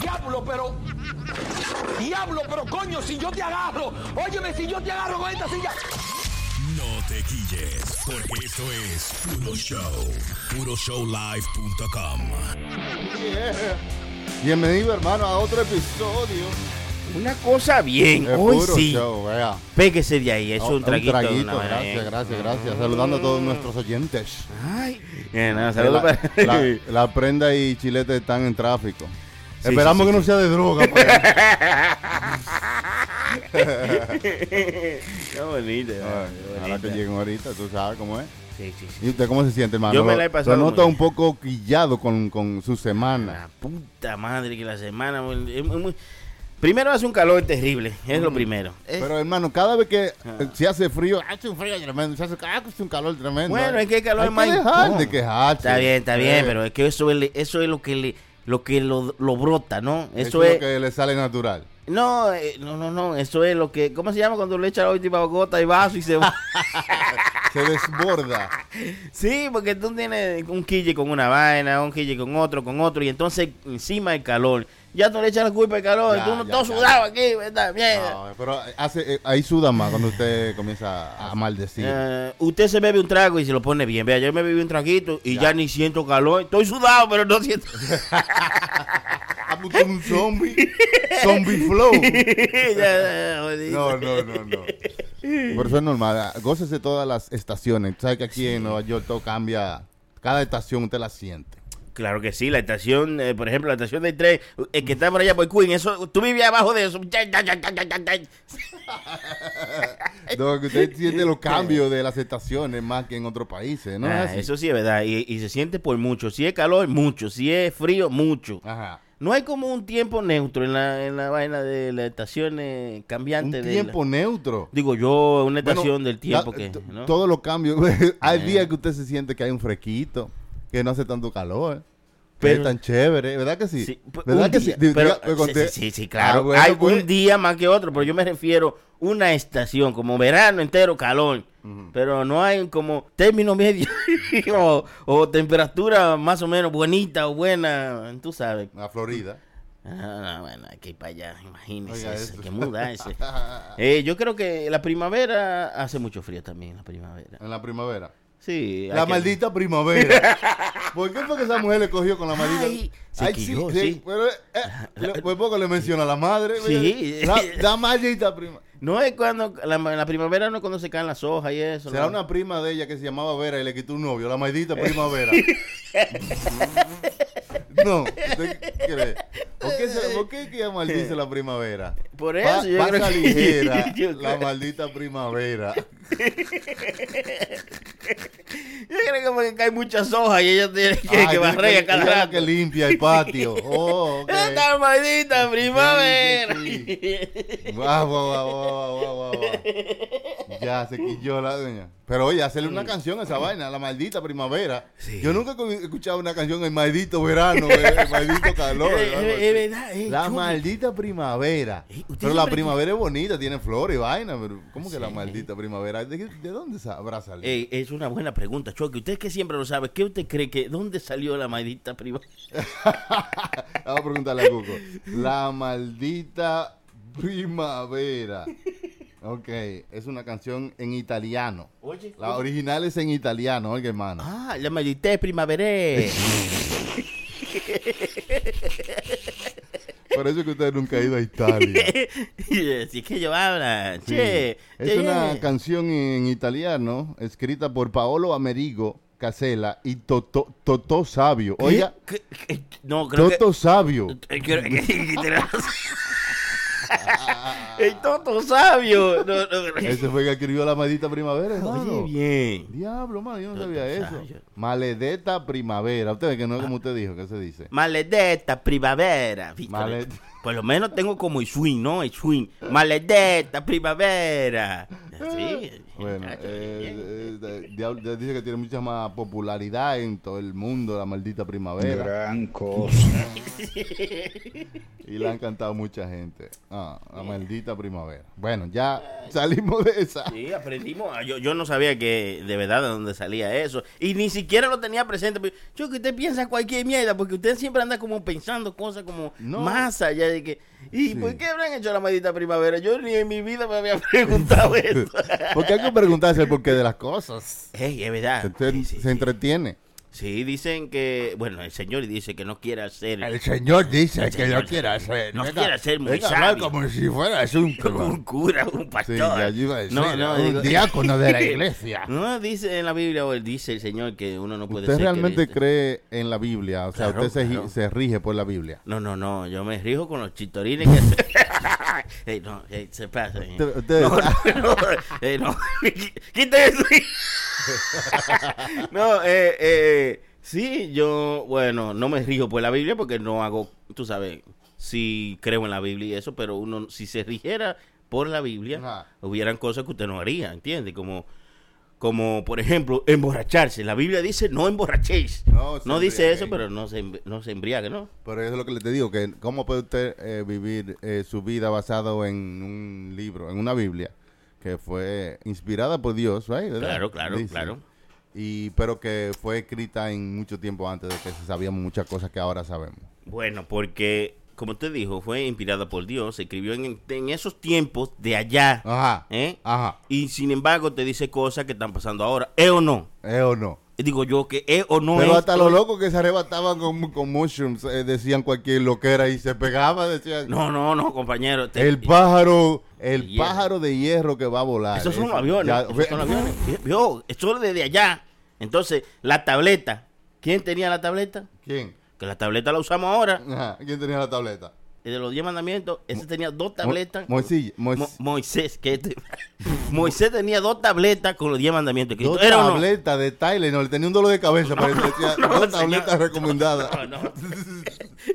Diablo, pero. Diablo, pero coño, si yo te agarro. Óyeme, si yo te agarro con esta silla. No te quilles, porque esto es Puro Show. PuroShowLive.com. Bienvenido, hermano, a otro episodio. Una cosa bien, de hoy sí. Show, vea. Péguese de ahí, es Un un traguito. traguito, una vaina, gracias, eh. gracias, gracias. Saludando a todos nuestros oyentes. Ay, nada, saludos La, para- la- la prenda y chilete están en tráfico. Sí, Esperamos sí, que sí, no sea de droga. pues. Qué bonito. Qué Ojalá que lleguen ahorita, tú sabes cómo es. Sí, sí, sí. ¿Y usted cómo se siente, hermano? Yo me la he pasado Lo muy nota un poco quillado con, con su semana. La puta madre que la semana. muy- es muy- Primero hace un calor terrible, es lo primero. Es- Pero, hermano, cada vez que Ah. eh, se hace frío, hace un frío tremendo. Se hace, hace un calor tremendo. bueno, eh. es que el calor Hay es más que dejar de quejarse. Está bien, está bien, Eh, pero es que eso es, eso es lo que le, lo que lo, lo brota, ¿no? Eso, Eso, es es, lo que le sale natural. no, eh, no, no, no, eso es lo que, ¿cómo se llama cuando le echa la última gota y vaso y se va? Se desborda. sí, porque tú tienes un quille con una vaina, un quille con otro, con otro, y entonces encima el calor, ya tú le echas la culpa al calor, Ya, tú no ya, estás ya. sudado aquí, ¿verdad? Mierda. No, pero hace, eh, ahí suda más cuando usted comienza a maldecir. Eh, usted se bebe un trago y se lo pone bien. Vea, yo me bebí un traguito y Ya. ni siento calor. Estoy sudado, pero no siento. Ah, pues un zombie. zombie flow. No, no, no, no. Por eso es normal. Gócese todas las estaciones. Tú sabes que aquí en Nueva York todo cambia. Cada estación usted la siente. Claro que sí, la estación, eh, por ejemplo, la estación del tren, el que está por allá por Queen, eso, tú vivías abajo de eso. No, que usted siente los cambios de las estaciones más que en otros países, ¿no? Ah, Es eso sí es verdad, y, y se siente por mucho. Si es calor, mucho. Si es frío, mucho. Ajá. No hay como un tiempo neutro en la, en la vaina de las estaciones Un cambiantes. de tiempo la- neutro. digo yo, una Bueno, estación del tiempo la- que... ¿no? Todos los cambios. hay Eh. días que usted se siente que hay un fresquito, que no hace tanto calor. Pero- Pero es tan chévere, ¿verdad que sí? Sí, pues, ¿Verdad que día, sí? Pero- sí, sí, sí, claro. Ah, bueno, Hay pues. un día más que otro, pero yo me refiero una estación, como verano entero, calor. Pero no hay como término medio o, o temperatura más o menos bonita o buena, tú sabes. La Florida. Ah, no, bueno, hay que ir para allá, imagínese, que mudarse. Eh, yo creo que la primavera hace mucho frío también, la primavera. En la primavera. Sí. La que- maldita primavera. ¿Por qué fue que esa mujer le cogió con la maldita? Ay, se quilló, sí. Pero, eh, le- por poco le menciona a la madre. Sí. La, la maldita prima. No es cuando, la, la primavera no es cuando se caen las hojas y eso. Será ¿no? una prima de ella que se llamaba Vera y le quitó un novio. La maldita primavera. no. ¿usted cree? ¿Por qué, se, ¿Por qué que maldice la primavera? Por Pa- eso yo pasa creo que- ligera, yo la creo- maldita primavera. Yo creo que porque caen muchas hojas y ella tiene que, Ay, que tiene barrer a cada la rato. que limpia el patio. Oh, ok. Esta maldita primavera. Guau, guau, guau, guau, guau. Ya se quilló la doña. Pero oye, hacerle una canción a esa vaina, la maldita primavera. Sí. Yo nunca he escuchado una canción el maldito verano, el maldito calor. Es- verdad, La maldita primavera. Pero la primavera es bonita, tiene flores y vaina, pero ¿cómo que la maldita primavera? ¿De, dónde habrá salido? Ey, es una buena pregunta, Choque. Usted que siempre lo sabe, ¿qué usted cree que dónde salió la maldita primavera? Vamos a preguntarle a Cuco. La maldita primavera. Ok, es una canción en italiano. Oye, La original es en italiano, oiga hermano. Ah, la maldita primavera. Por eso es que usted nunca ha ido a Italia. Así que yo habla. Sí. Che, Es che, una che. canción en italiano escrita por Paolo Amerigo Casella y Toto, Toto Sabio. Oiga, ¿Qué? ¿Qué? No, creo Toto Sabio. que... creo que- El tonto sabio. No, no, Ese fue el que escribió la maldita primavera. Oye, bien. Diablo, mano, yo no Toto sabía eso. Sabio. Maledetta primavera. Usted que no es como usted dijo, ¿qué se dice? Maledetta primavera. Por lo menos tengo como el swing, ¿no? El swing. Maledetta primavera. Sí, Bueno, eh, eh, eh, diablo- dice que tiene mucha más popularidad en todo el mundo, la maldita primavera. Gran cosa. Y le han cantado mucha gente. Ah, la maldita primavera. Bueno, ya salimos de esa. Sí, aprendimos. Ah, Yo, yo no sabía que de verdad de dónde salía eso. Y ni siquiera lo tenía presente. Pero Yo que usted piensa cualquier mierda, porque usted siempre anda como pensando cosas como No. más allá de que. ¿Y Sí. por qué habrán hecho la maldita primavera? Yo ni en mi vida me había preguntado eso. Porque hay que preguntarse el porqué de las cosas. Ey, es verdad. Se, Sí, sí, se entretiene. Sí, dicen que. Bueno, el señor dice que no quiere hacer. Señor dice El señor no quiere ser muy venga a hablar sabio. como si fuera un un cura, un Sí, pastor. a decir, no, no, un digo- diácono de la iglesia. No, dice en la Biblia, o él dice el Señor que uno no puede ¿Usted ser. realmente que- cree en la Biblia? O sea, Claro, usted se, claro. se rige por la Biblia. No, no, no, yo me rijo con los chitorines que se... No, se pasa. Usted- usted- No, no, no, no. Quita eso. no, eh, eh, sí, yo, bueno, no me rijo por la Biblia porque no hago, tú sabes, sí creo en la Biblia y eso, pero uno, si se rigiera por la Biblia, Ajá. hubieran cosas que usted no haría, ¿entiende? Como, como por ejemplo, emborracharse. La Biblia dice, no emborrachéis. No No, dice eso, pero no se, no se embriague, ¿no? Pero eso es lo que le te digo, que cómo puede usted eh, vivir eh, su vida basado en un libro, en una Biblia, que fue inspirada por Dios, right? ¿Verdad? Claro, claro, claro. Y, pero que fue escrita en mucho tiempo antes de que se sabíamos muchas cosas que ahora sabemos. Bueno, porque, como usted dijo, fue inspirada por Dios, se escribió en, en esos tiempos de allá, Ajá. ¿eh? Ajá. Y sin embargo te dice cosas que están pasando ahora, ¿es o no? ¿Es o no? Digo yo que es o no Pero es. hasta los locos que se arrebataban con, con mushrooms eh, decían cualquier loquera y se pegaba, decían... No, no, no, compañero. te- El pájaro, el hierro. pájaro de hierro que va a volar. Esos son Eso, los aviones. ya- esos son aviones. Vio, eso es desde allá. Entonces, la tableta. ¿Quién tenía la tableta? ¿Quién? Que la tableta la usamos ahora. Ajá, ¿Quién tenía la tableta? De los diez mandamientos, ese tenía dos tabletas. Mo- Moisés, Mois- Mo- Moisés, que este- Moisés tenía dos tabletas con los diez mandamientos. Dos Cristo. ¿Era o no? tabletas de Tylenol, le tenía un dolor de cabeza, pero decía, no, dos señor. tabletas recomendadas. No, no.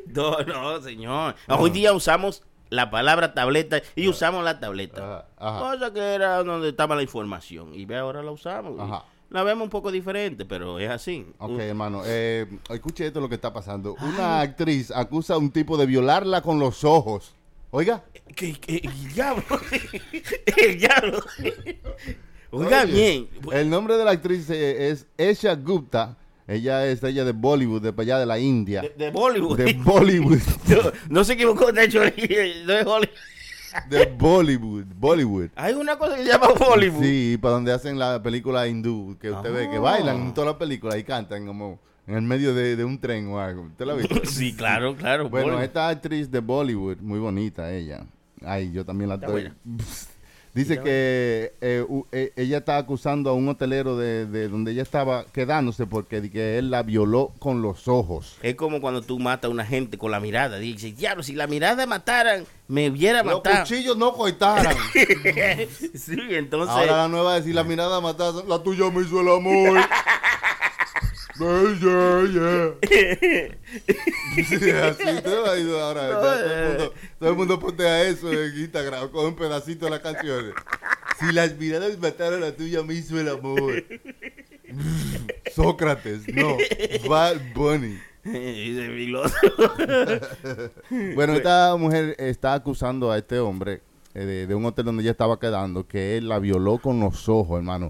No, no, señor. Hoy día usamos la palabra tableta y usamos la tableta. Ajá, ajá. Cosa que era donde estaba la información. Y ve ahora la usamos. La vemos un poco diferente, pero es así. Ok, hermano, eh, escuche esto lo que está pasando. Una actriz acusa a un tipo de violarla con los ojos. Oiga. ¿Qué, qué- el diablo? el diablo. Oiga Oye, bien. El nombre de la actriz eh, es Esha Gupta. Ella es ella de Bollywood, de allá de la India. De, de Bollywood. De Bollywood. no, no se equivocó, de hecho, no es Hollywood. De Bollywood. Bollywood. Hay una cosa que se llama Bollywood. Sí, para donde hacen la película hindú, que usted ve que Ah. bailan en toda la película y cantan como en el medio de, de un tren o algo. ¿Usted la ha visto? Sí, claro, claro. Bueno, Bollywood. esta actriz de Bollywood, muy bonita ella. Ay, yo también la estoy. Dice que eh, u- eh, ella está acusando a un hotelero de, de donde ella estaba quedándose porque que él la violó con los ojos. Es como cuando tú matas a una gente con la mirada. Dices, diablo, si la mirada mataran, me hubiera Los matado. cuchillos no cortaran. sí, entonces. Ahora la nueva es si la mirada mataron, la tuya me hizo el amor. Yeah, yeah, yeah. Sí, así te va a ir ahora. ya todo, el mundo, todo el mundo postea eso en Instagram con un pedacito de las canciones. Si las miradas mataron la tuya, me hizo el amor. Sócrates, no. Bad Bunny. Bueno, esta mujer está acusando a este hombre eh, de, de un hotel donde ella estaba quedando que él la violó con los ojos, hermano.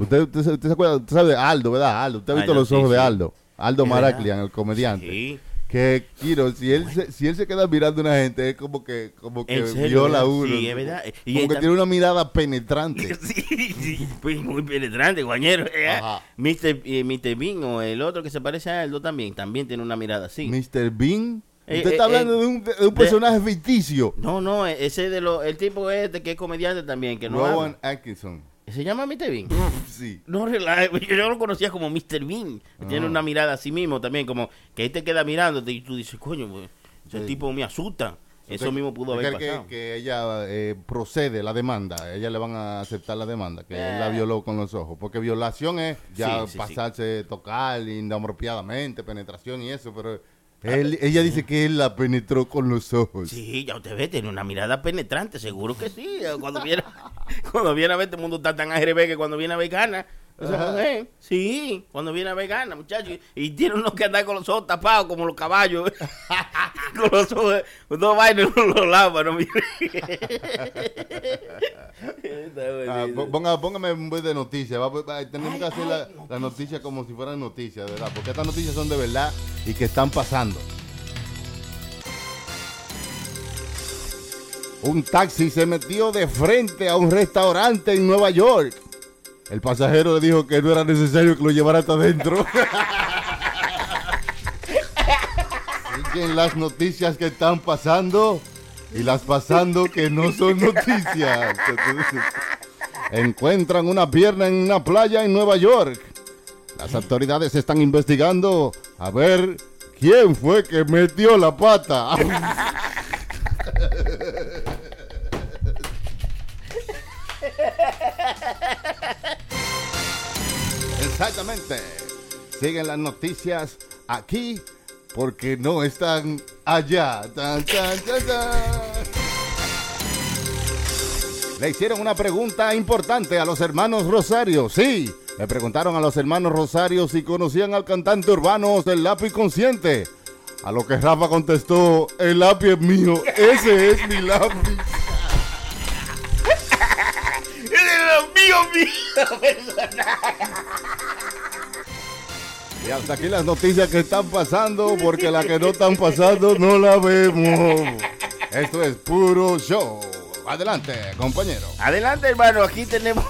Usted, usted, se- usted se acuerda, usted sabe de Aldo, ¿verdad? Aldo, usted ha visto Aldo, los sí, ojos de. Aldo. Aldo Maraclian, el comediante. Sí. Que, Kiro, si él, se, si él se queda mirando a una gente, es como que, como que serio, viola a uno. Sí, es verdad. Y Como que tiene una mirada penetrante. Sí, sí, pues muy penetrante, guañero. ¿eh? Ajá. Mr. eh, Mr. Bean o el otro que se parece a Aldo también, también tiene una mirada así. Mr. Bean. Eh, Usted eh, está hablando eh, de, un, de un personaje ficticio. No, no, ese de los, el tipo este que es comediante también, que no Rowan habla. Atkinson. ¿Se llama Mr. Bean? Sí. No, yo lo conocía como Mr. Bean. Tiene una mirada así mismo también, como que ahí te queda mirándote y tú dices, coño, pues, ese Sí. tipo me asusta. Eso Usted- mismo pudo haber pasado. Que, que ella eh, procede la demanda, a ella le van a aceptar la demanda, que él la violó con los ojos, porque violación es ya sí, sí. pasarse, tocar inapropiadamente, penetración y eso, pero ella dice que él la penetró con los ojos. Sí, ya usted ve, tiene una mirada penetrante, seguro que sí. Cuando viera, cuando viene a ver, el mundo está tan ARB que cuando viene a ver gana. Mujer, sí, cuando viene a ver gana, muchachos. Y tiene uno que andar con los ojos tapados como los caballos. con los ojos, con dos vainas en los lados, para no Ah, ponga- póngame un buen de noticias. va- va- tenemos Ay, que hacer ay, la, noticias. la noticia como si fueran noticias, ¿verdad? Porque estas noticias son de verdad y que están pasando. Un taxi se metió de frente a un restaurante en Nueva York. El pasajero le dijo que no era necesario que lo llevara hasta adentro. Siguen las noticias que están pasando y las pasando que no son noticias. Encuentran una pierna en una playa en Nueva York. Las autoridades están investigando a ver quién fue que metió la pata. Exactamente. Siguen las noticias aquí porque no están allá. Le hicieron una pregunta importante a los hermanos Rosario. Sí, le preguntaron a los hermanos Rosario si conocían al cantante urbano del lápiz consciente. A lo que Rafa contestó, el lápiz es mío, ese es mi lápiz. Mío, mío, Y hasta aquí las noticias que están pasando, porque las que no están pasando no la vemos. Esto es puro show. Adelante, compañero. Adelante, hermano. Aquí tenemos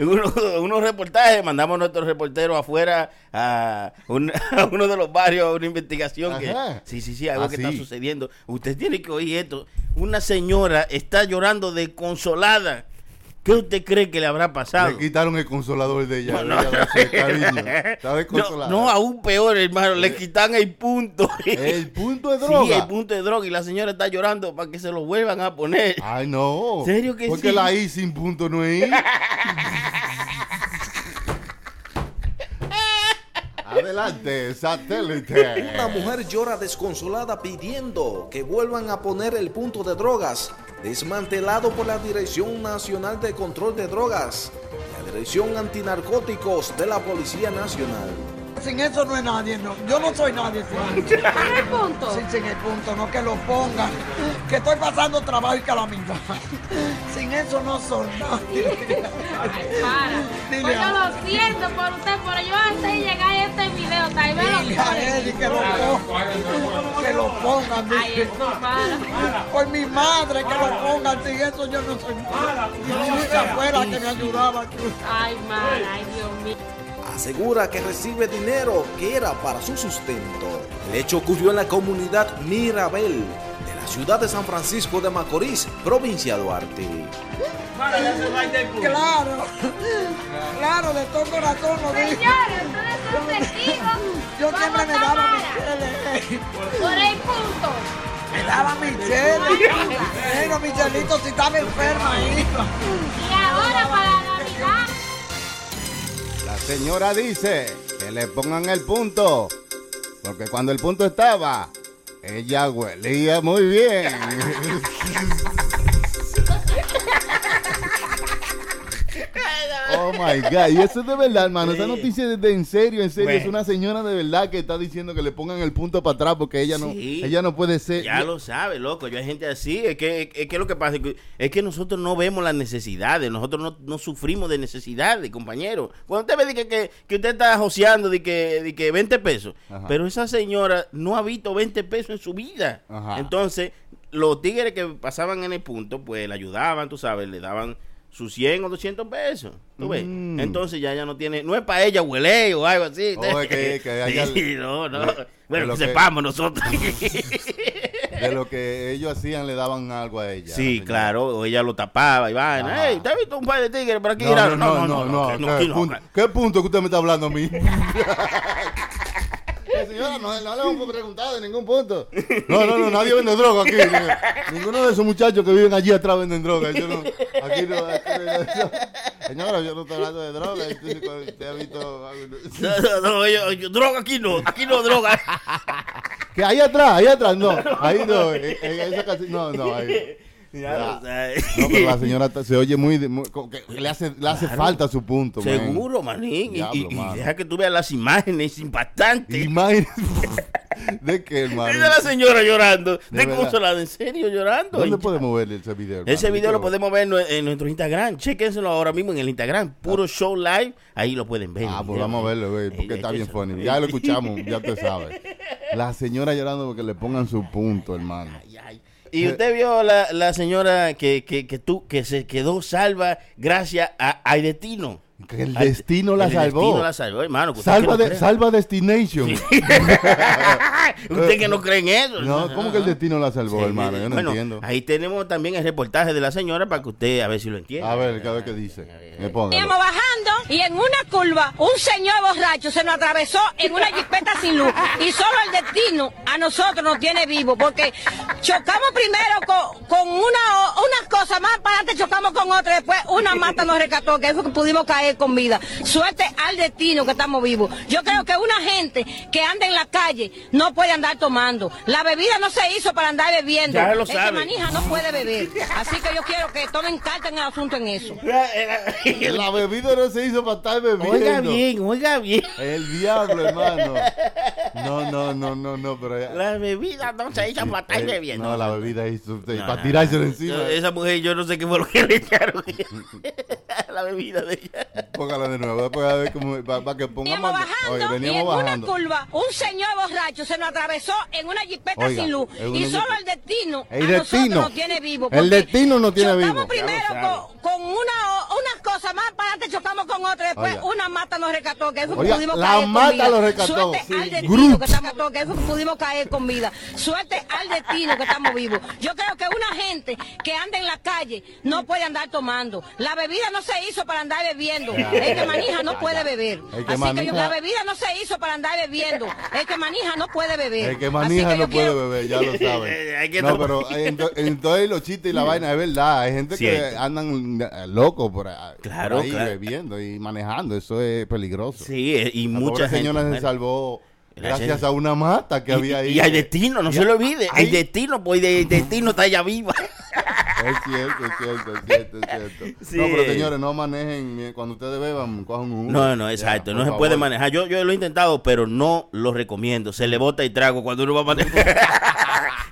unos, unos reportajes. Mandamos a nuestros reporteros afuera a, un- a uno de los barrios a una investigación. Que, sí, sí, sí, algo Ah, que sí. está sucediendo. Usted tiene que oír esto. Una señora está llorando de consolada. ¿Qué usted cree que le habrá pasado? Le quitaron el consolador de ella. No, no. No, no, aún peor, hermano. Le quitan el punto. El punto de droga. Sí, el punto de droga. Y la señora está llorando para que se lo vuelvan a poner. Ay, no. ¿Serio que Porque sí? la I sin punto no es I. Adelante, satélite. Una mujer llora desconsolada pidiendo que vuelvan a poner el punto de drogas, desmantelado por la Dirección Nacional de Control de Drogas, la Dirección Antinarcóticos de la Policía Nacional. Sin eso no es nadie, no. Yo no soy nadie sin, ¿Sin el punto? sin, sin el punto, no que lo pongan. Que estoy pasando trabajo y calamidad. Sin eso no soy nadie. Para. Dile Pues yo lo siento por usted, pero yo antes de llegar a este video, tal vez Dile lo a Eddie que lo pongan. Que lo pongan. Ay, eso para. Por mi madre que lo pongan. Sin eso yo no soy nadie. Yo afuera que me ayudaba. Ay, madre, ay, Dios. Asegura que recibe dinero que era para su sustento. El hecho ocurrió en la comunidad Mirabel de la ciudad de San Francisco de Macorís, provincia de Duarte. Claro. Claro, de todo corazón lo digo. Señores, ustedes son testigos. Yo siempre me a daba. Michelle. Por el punto. Me daba Michelle. Pero Michelito si estaba enferma ahí. Y ahora para señora dice que le pongan el punto. Porque cuando el punto estaba, ella huelía muy bien. Oh my God, y eso es de verdad, hermano. Esa noticia es de en serio, en serio. Bueno. Es una señora de verdad que está diciendo que le pongan el punto para atrás porque ella no, Sí. ella no puede ser. Ya lo sabe, loco. Yo hay gente así. Es que, es que lo que pasa es que, nosotros no vemos las necesidades. Nosotros no, no sufrimos de necesidades, compañero. Cuando usted ve de que, que, que usted está joseando de que, de que 20 pesos. Ajá. Pero esa señora no ha visto 20 pesos en su vida. Ajá. Entonces, los tigres que pasaban en el punto, pues le ayudaban, tú sabes, le daban sus 100 o 200 pesos. ¿Tú ves? Mm. Entonces ya ya no tiene, no es para ella huele o algo así. Oh, es que- que a ella- Sí, no, no. de- bueno, que sepamos nosotros. De lo que ellos hacían le daban algo a ella. la Sí, claro, o ella lo tapaba y vaina. Ajá. Ey, ¿te has visto un par de tigres por aquí? No, no, no, no, no, ¿Qué, punto, ¿Qué punto que usted me está hablando a mí? Señora, no, no le hemos preguntado de ningún punto. No, no, no, nadie vende droga aquí. Ninguno de esos muchachos que viven allí atrás venden droga. Yo no, aquí no, aquí no- Señora, yo no estoy hablando de droga. Usted, ha visto No, no, no, yo- yo- droga aquí no, aquí no droga. Que ahí atrás, ahí atrás, no. Ahí no. en- en esa no, no, ahí. Ya. No, pero la señora se oye muy, muy- que le hace, le hace falta su punto. man. Seguro, manín. Y- Diablo, y, y mano. deja que tú veas las imágenes impactantes. Imagínate. ¿De qué, hermano? Mira la señora llorando. De ¿De consolada? ¿En serio llorando? ¿Dónde podemos ver ese video? hermano? Ese video lo podemos ver en, en nuestro Instagram. Chéquenselo ahora mismo en el Instagram. Puro Show Live. Ahí lo pueden ver. Ah, pues vamos a verlo, güey, Eh, porque está eh, bien funny. Ya lo escuchamos, ya te sabes. La señora llorando porque le pongan su punto, hermano. Ay, ay. Y usted vio la, la señora que, que, que, tú, que se quedó salva gracias a Aidetino. Que el Ay, destino la el salvó. destino la salvó, hermano. Salva, no de, salva Destination. usted que no cree en eso. No, ¿cómo que el destino la salvó, Sí, hermano? Yo no bueno, entiendo. Ahí tenemos también el reportaje de la señora para que usted a ver si lo entiende. A ver, cada vez que dice. Me ponga. Íbamos bajando y en una curva un señor borracho se nos atravesó en una jipeta sin luz y solo el destino a nosotros nos tiene vivo porque chocamos primero con, con una unas cosas más para adelante chocamos con otra después una mata nos rescató que fue que pudimos caer con vida suerte al destino que estamos vivos yo creo que una gente que anda en la calle no puede andar tomando la bebida no se hizo para andar bebiendo Ya lo el que manija no puede beber así que yo quiero que tomen carta en el asunto en eso La bebida no se hizo para estar bebiendo. Oiga bien, oiga bien. El diablo, hermano. No, no, no, no, no, pero ya- La bebida no se hizo para estar Eh, bebiendo. No, la bebida hizo No, para no, tirárselo no. encima. Esa mujer, yo no sé qué fue lo que le echaron. la bebida de ella. Póngala de nuevo, después a ver cómo para que pongamos. Veníamos bajando Oye, y en veníamos una curva un señor borracho se nos atravesó en una jipeta Oiga, sin luz y solo el destino El a nosotros destino. nos tiene vivo. El destino nos tiene chocamos vivo. primero sabe. con, con una unas cosas más para adelante chocamos con otra después Oiga. una mata nos rescató que que Oiga, pudimos la caer con mata vida. lo rescató. Suerte Sí. al destino que estamos que que pudimos caer con vida. Suerte al destino que estamos vivos. Yo creo que una gente que anda en la calle no puede andar tomando. La bebida no se hizo para andar bebiendo. El que manija no puede beber. El que Así que la bebida no se hizo para andar bebiendo. El que manija no puede beber. El que manija que no puede quiero- beber, ya lo saben. Hay que no, pero en, to- en todos los chistes y la vaina es verdad. Hay gente que andan eh, locos por, ahí- por Claro, ahí claro. bebiendo y manejando. Eso es peligroso. Sí, eh, y La mucha gente. señora se salvó Gracias. a una mata que Y- había ahí. Y, hay destino, no Y- se lo olvide. Hay destino, pues de destino está ella viva. Es cierto, es cierto, es cierto, es cierto. Sí. No, pero señores, no manejen cuando ustedes beban, cojan un Uber. No, no, exacto. no se favor. puede manejar. Yo, yo lo he intentado, pero no lo recomiendo. Se le bota el trago cuando uno va a manejar.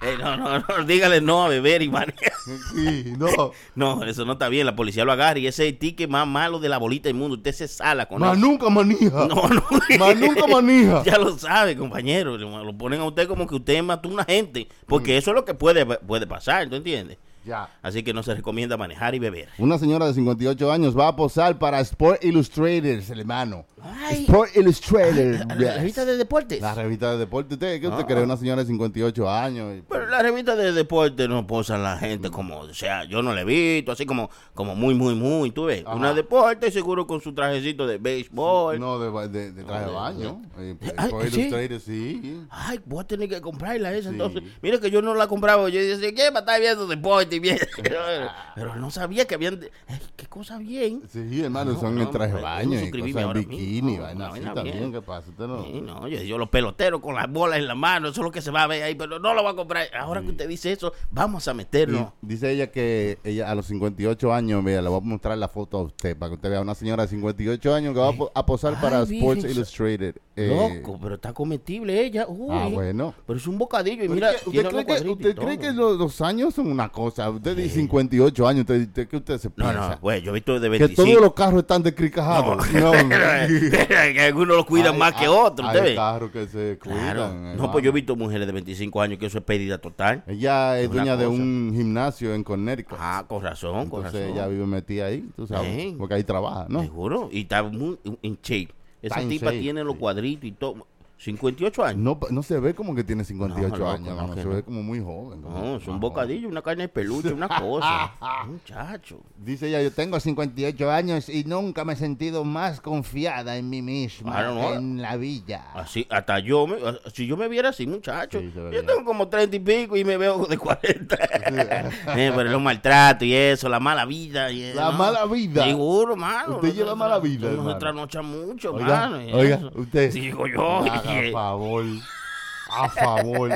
Eh, no, no, no. Dígale no a beber y manejar. Sí, no. No, eso no está bien. La policía lo agarra y ese es el ticket más malo de la bolita del mundo. Usted se sala con Más eso. nunca manija. No, no. Más nunca manija. Ya lo sabe, compañero. Lo ponen a usted como que usted mató a una gente. Mm. Porque eso es lo que puede, puede pasar, ¿tú entiendes? Ya. Así que no se recomienda manejar y beber. Una señora de 58 años va a posar para Sport Illustrators, hermano. Ay. Sport Illustrators. ¿La yes. revista de deportes? La revista de deporte. ¿Usted qué usted Ah. cree? Una señora de 58 años. y- Pero la revista de deporte no posan la gente como, o sea, yo no la he visto, así como, como muy, muy, muy, tú ves. Ajá. Una deporte seguro con su trajecito de béisbol. No, de, de, de traje de baño. Eh, Sport ¿sí? Illustrators, sí. Ay, voy a tener que comprarla esa Sí. entonces. Mira que yo no la compraba. Yo decía, ¿qué? Para estar viendo deporte Pero no sabía que habían. Ay, ¿Qué cosa bien? Sí, hermano, No, son no, en traje de yo baño y cosas en bikini, vaina No, así también. ¿Qué pasa? Usted no. Sí, no, yo, yo los peloteros con las bolas en la mano, eso es lo que se va a ver ahí, pero no lo va a comprar. Ahora que usted dice eso, vamos a meternos. Y dice ella que ella a los 58 años, vea, le voy a mostrar la foto a usted para que usted vea una señora de 58 años que va a, po- a posar Ay, para Sports Illustrated. Eh, Loco, pero está comestible ella. Uy. Ah, bueno. Pero es un bocadillo y mira, ¿Usted, cree que, usted cree que los, los años son una cosa? Usted dice 58 años, usted, usted- ¿qué usted se No, piensa? no, güey, yo he visto de que 25. todos los carros están descricajados. No, que algunos lo cuidan Hay- más que hay- otros, ¿usted Hay carros que se Claro. cuidan. No, pues yo he visto mujeres de 25 años que eso es pérdida total. Ella es Es dueña de un gimnasio en Connecticut. Ah, con razón, con Entonces razón. ella vive metida ahí, tú sabes, Sí. porque ahí trabaja, ¿no? Seguro. Y está muy en shape. Esa Está tipa shape, tiene los sí. cuadritos y todo. 58 años. No, no se ve como que tiene 58 No, años, no, se ve como muy joven. No, es un bocadillo, una carne de peluche, una cosa. Muchacho. Dice ella, yo tengo 58 años y nunca me he sentido más confiada en mí misma, Claro, no. en la villa. Así, hasta yo, me, si yo me viera así, muchacho. Sí, yo tengo como 30 y pico y me veo de 40. Eh, pero los maltratos y eso, la mala vida. Y, La mala vida. Seguro, mano. Usted lleva mala vida, No hermano. se trasnocha mucho, Oiga, mano. oiga, usted. Digo yo. Oye. favor. A favor.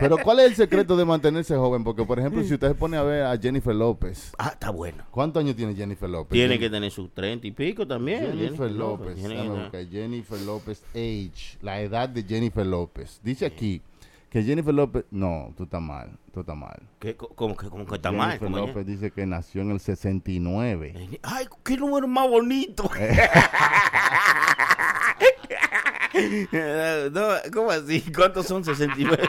Pero ¿cuál es el secreto de mantenerse joven? Porque, por ejemplo, si usted se pone a ver a Jennifer López, Ah, está bueno. ¿cuántos años tiene Jennifer López? Tiene que tener sus treinta y pico también. Jennifer López. tiene que. Jennifer López age, la edad de Jennifer López. Dice aquí que Jennifer López, no, tú estás mal, tú estás mal. ¿Cómo que, cómo que está mal? Jennifer? López dice que nació en el 69. Ay, qué número más bonito. no, ¿Cómo así? ¿Cuántos son 69?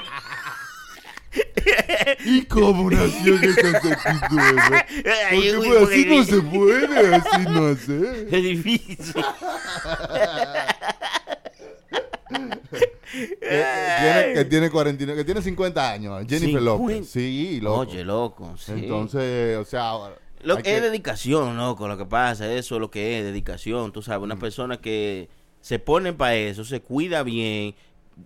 ¿Y cómo nació 69? Ay, Porque, pues, así no se puede, así no sé. Es difícil. Tiene, que tiene 49, que tiene 50 años, Jennifer 50. López. Sí, loco. Oye, loco. sí. Entonces, o sea, Lo que es dedicación, loco, lo que pasa, eso es lo que es dedicación, tú sabes, Mm. una persona que se pone para eso, se cuida bien,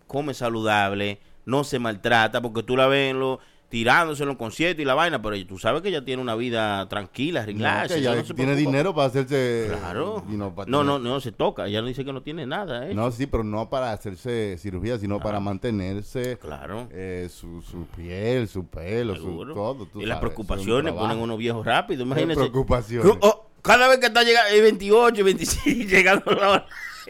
come saludable, no se maltrata, porque tú la ves en los- tirándose en los conciertos y la vaina, pero tú sabes que ella tiene una vida tranquila, No, ella ya no se tiene dinero para hacerse. Claro. you know, para No, tener- no, no se toca, ella no dice que no tiene nada, ¿eh? No, sí, pero no para hacerse cirugía, sino para mantenerse Claro. eh, su, su piel, su pelo, su todo. tú y las sabes, preocupaciones es ponen unos viejos rápido, imagínense. preocupaciones. Oh, cada vez que está llegando, el 28, 25, llegando la hora.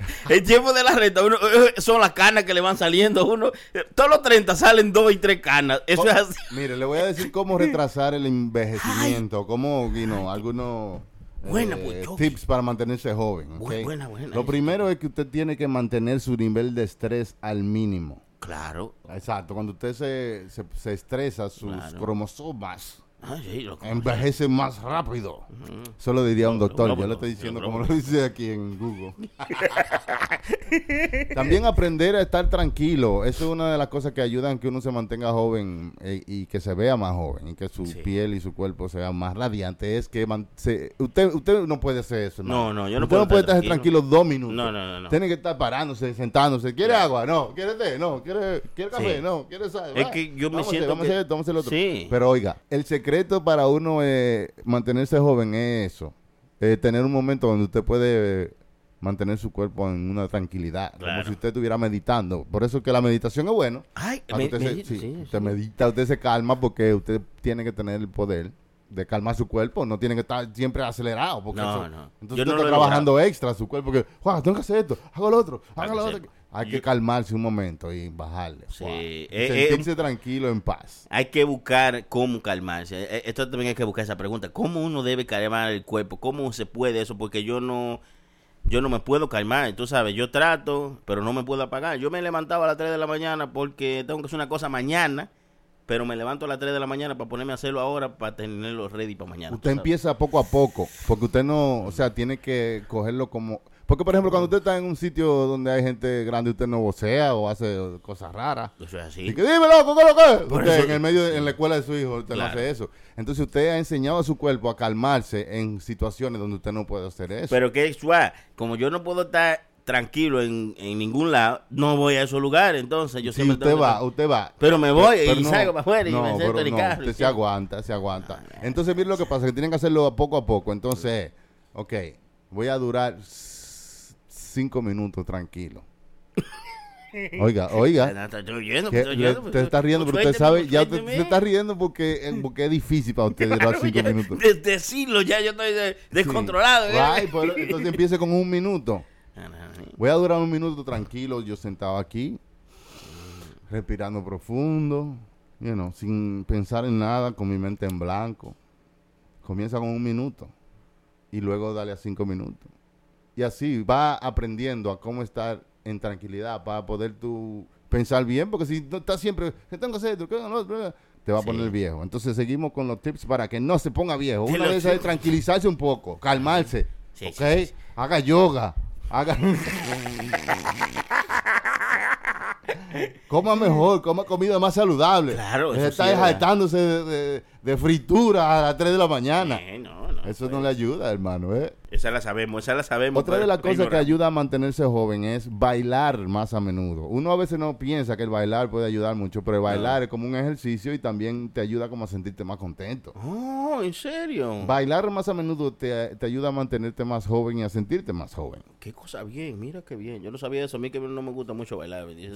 El tiempo de la renta, uno, eh, son las canas que le van saliendo uno. eh, Todos los 30 salen dos y tres canas. Eso es así. Mire, le voy a decir cómo retrasar el envejecimiento, cómo, you know, algunos Buena, eh, pues, tips para mantenerse joven. Lo primero es que usted tiene que mantener su nivel de estrés al mínimo. Claro. Exacto, cuando usted se, se, se estresa, sus Claro. cromosomas Sí, loco. envejecen más rápido. Eso lo diría un doctor, yo le estoy diciendo como lo dice aquí en Google. También aprender a estar tranquilo, eso es una de las cosas que ayudan a que uno se mantenga joven eh, y que se vea más joven y que su Sí. piel y su cuerpo sean más radiantes. Es que man- se- usted usted no puede hacer eso. No, no, yo no usted puedo no puede estar tranquilo. tranquilo. dos minutos. No, no, no, no. Tiene que estar parándose, sentándose. ¿Quiere agua? No. ¿Quiere té? No. ¿Quiere, ¿quiere café? No. ¿Quiere sal? Es que yo me Vamos a hacer, siento Vamos a que- hacer esto, vamos a hacer lo otro. Sí. Pero oiga, el secreto para uno eh, mantenerse joven es eso. eh, tener un momento donde usted puede mantener su cuerpo en una tranquilidad. Como si usted estuviera meditando. Por eso que la meditación es bueno. Ay, me- usted, se- me- sí, sí, usted sí. medita, usted se calma porque usted tiene que tener el poder de calmar su cuerpo. No tiene que estar siempre acelerado. Porque No, eso- no. Entonces Yo usted no está trabajando extra su cuerpo. Que, "Juan, tengo que hacer esto, hago lo otro, hago lo otro. Hay Yo- que calmarse un momento y bajarle. Sí. Y eh, eh, sentirse tranquilo en paz. Hay que buscar cómo calmarse. Eh, Esto también hay que buscar esa pregunta. ¿Cómo uno debe calmar el cuerpo? ¿Cómo se puede eso? Porque yo no, yo no me puedo calmar. Tú sabes, yo trato, pero no me puedo apagar. Yo me levantaba a las 3 de la mañana porque tengo que hacer una cosa mañana, pero me levanto a las 3 de la mañana para ponerme a hacerlo ahora para tenerlo ready para mañana. Usted empieza poco a poco, porque usted no, o sea, tiene que cogerlo como... Porque, por ejemplo, cuando usted está en un sitio donde hay gente grande, usted no vocea o hace cosas raras. Eso es así. Y que dime, loco, ¿qué lo que es?" Por Usted eso- en el medio, de- en la escuela de su hijo, usted no hace eso. Entonces usted ha enseñado a su cuerpo a calmarse en situaciones donde usted no puede hacer eso. Pero que suave, como yo no puedo estar tranquilo en, en ningún lado, no voy a esos lugares. Entonces yo si siempre usted tengo que- va, usted va. Pero me voy Pero y salgo para afuera y no, me siento pero en el carro. Usted se aguanta, se aguanta. Ah, Entonces, mire lo que pasa, que tienen que hacerlo poco a poco. Entonces, ok, voy a durar cinco minutos tranquilo. Oiga, oiga. No, estoy oyendo, que estoy le- oyendo, te está riendo, pero usted sabe, ya usted está riendo porque, porque es difícil para usted durar Claro, cinco ya, minutos. de- decirlo ya, yo estoy de- descontrolado. Sí. ¿eh? Right, entonces empiece con un minuto. Ah. Voy a durar un minuto tranquilo, yo sentado aquí, respirando profundo, you know, sin pensar en nada, con mi mente en blanco. Comienza con un minuto y luego dale a cinco minutos. Y así va aprendiendo a cómo estar en tranquilidad para poder tú pensar bien, porque si no estás siempre, ¿qué tengo que hacer? Te va a Sí. poner viejo. Entonces seguimos con los tips para que no se ponga viejo. Una esas es tranquilizarse un poco, calmarse, Sí, ¿ok? sí. Haga yoga, haga... coma mejor, coma comida más saludable. Claro, Deje de eso estar sí es verdad. jaltándose de, de- de fritura a las 3 de la mañana. Eh, no, no, Eso pues. no le ayuda, hermano, ¿eh? Esa la sabemos, esa la sabemos. Otra de las cosas que ayuda a mantenerse joven es bailar más a menudo. Uno a veces no piensa que el bailar puede ayudar mucho, pero el bailar es como un ejercicio y también te ayuda como a sentirte más contento. Oh, ¿en serio? Bailar más a menudo te, te ayuda a mantenerte más joven y a sentirte más joven. Qué cosa bien, mira qué bien. Yo no sabía eso. A mí que no me gusta mucho bailar. Sí,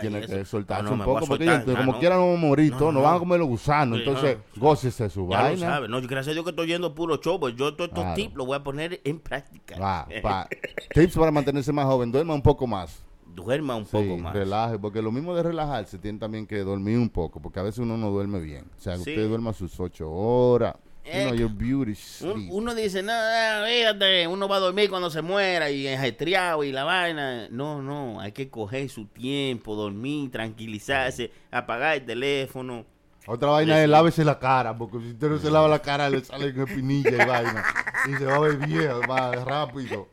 tienes eso. que soltarse Ah, no, un poco porque soltar. ellos, Ah, como no. quieran vamos a morir No, todos, nos no. van a comer los gusanos. Sí, Entonces, gócese su Ya lo vaina. sabe. No, gracias a Dios que estoy yendo puro show, pues yo todos estos Claro. tips los voy a poner en práctica. Va, va. Tips para mantenerse más joven, duerma un poco más. Duerma un Sí, poco más. relaje, porque lo mismo de relajarse, tiene también que dormir un poco, porque a veces uno no duerme bien. O sea, Sí. usted duerma sus ocho horas. Eh, you know, your beauty Un- uno dice, no, no, fíjate, uno va a dormir cuando se muera y ajetreado y la vaina. No, no, hay que coger su tiempo, dormir, tranquilizarse, apagar el teléfono. Otra vaina es lávese la cara, porque si usted no se lava la cara le salen espinilla y vaina. Y se va a ver viejo más rápido.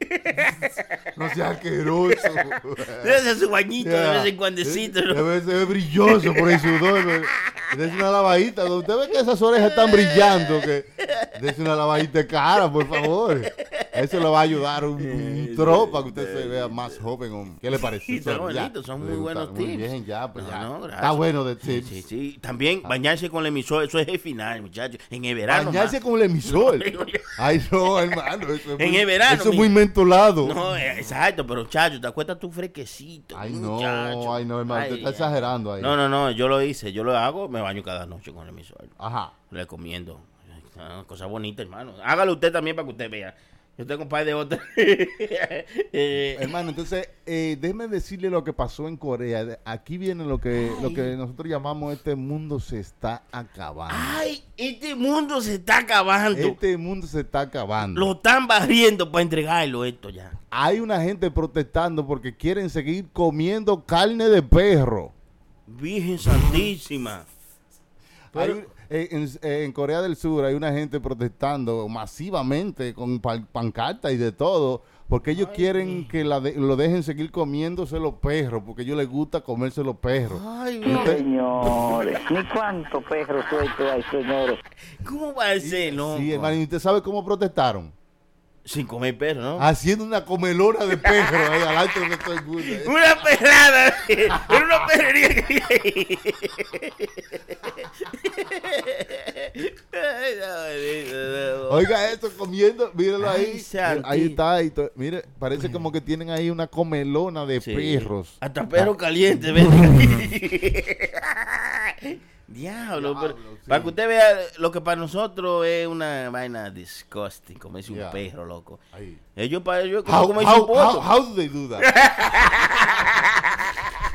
No sea asqueroso. Déjese su bañito de Yeah. vez en cuandecito. ¿no? Debe ser brilloso por el sudor. Dese una lavadita. Usted ve que esas orejas están brillando. Que dese una lavadita de cara, por favor. Eso le va a ayudar un, un tro para que usted se vea más joven. hombre. ¿Qué le parece? Sí, ya. bonito, son muy buenos Muy tips. bien, ya, pues No, ya. no, Está bueno de tips. sí, sí. También bañarse con el emisor, eso es el final, muchachos. En el verano. Bañarse con el emisor. No. Ay, no, hermano. Eso es En muy, el verano, Eso es muy mentolado. No, eh, exacto, pero chacho, te acuestas tú fresquecito. Ay, no, muchacho. ay, no, hermano. Usted Ay, está ay. exagerando ahí. No, no, no, yo lo hice, yo lo hago, me baño cada noche con el emisor. Ajá. Le comiendo. Ah, cosa bonita, hermano. Hágalo usted también para que usted vea. Yo tengo un par de otras. Eh, Hermano, entonces, eh, déjeme decirle lo que pasó en Corea. Aquí viene lo que, lo que nosotros llamamos este mundo se está acabando. ay, este mundo se está acabando. Este mundo se está acabando. Lo están barriendo para entregarlo esto ya. Hay una gente protestando porque quieren seguir comiendo carne de perro. Virgen Santísima. Hay- eh, en, eh, en Corea del Sur hay una gente protestando masivamente con pan- pancartas y de todo, porque ellos quieren que la de- lo dejen seguir comiéndose los perros, porque a ellos les gusta comerse los perros. Ay, usted- Señores, ni cuántos perros sueltos hay, señores. ¿cómo va a ser, no? Sí, hermano, ¿y usted sabe cómo protestaron? Sin comer perro, ¿no? Haciendo una comelona de perros ahí alto de todo el mundo. ¿eh? Una perrada. Era una perrería que. Oiga esto, comiendo, míralo ahí. Ahí está, ahí to- mire, parece como que tienen ahí una comelona de Sí. perros. Hasta perro caliente, ven. Diablo, pero- sí. para que usted vea lo que para nosotros es una vaina disgusting, comerse un Yeah. perro, loco. Ahí. Ellos para ellos es como How, how, un pollo. how, how do they do that?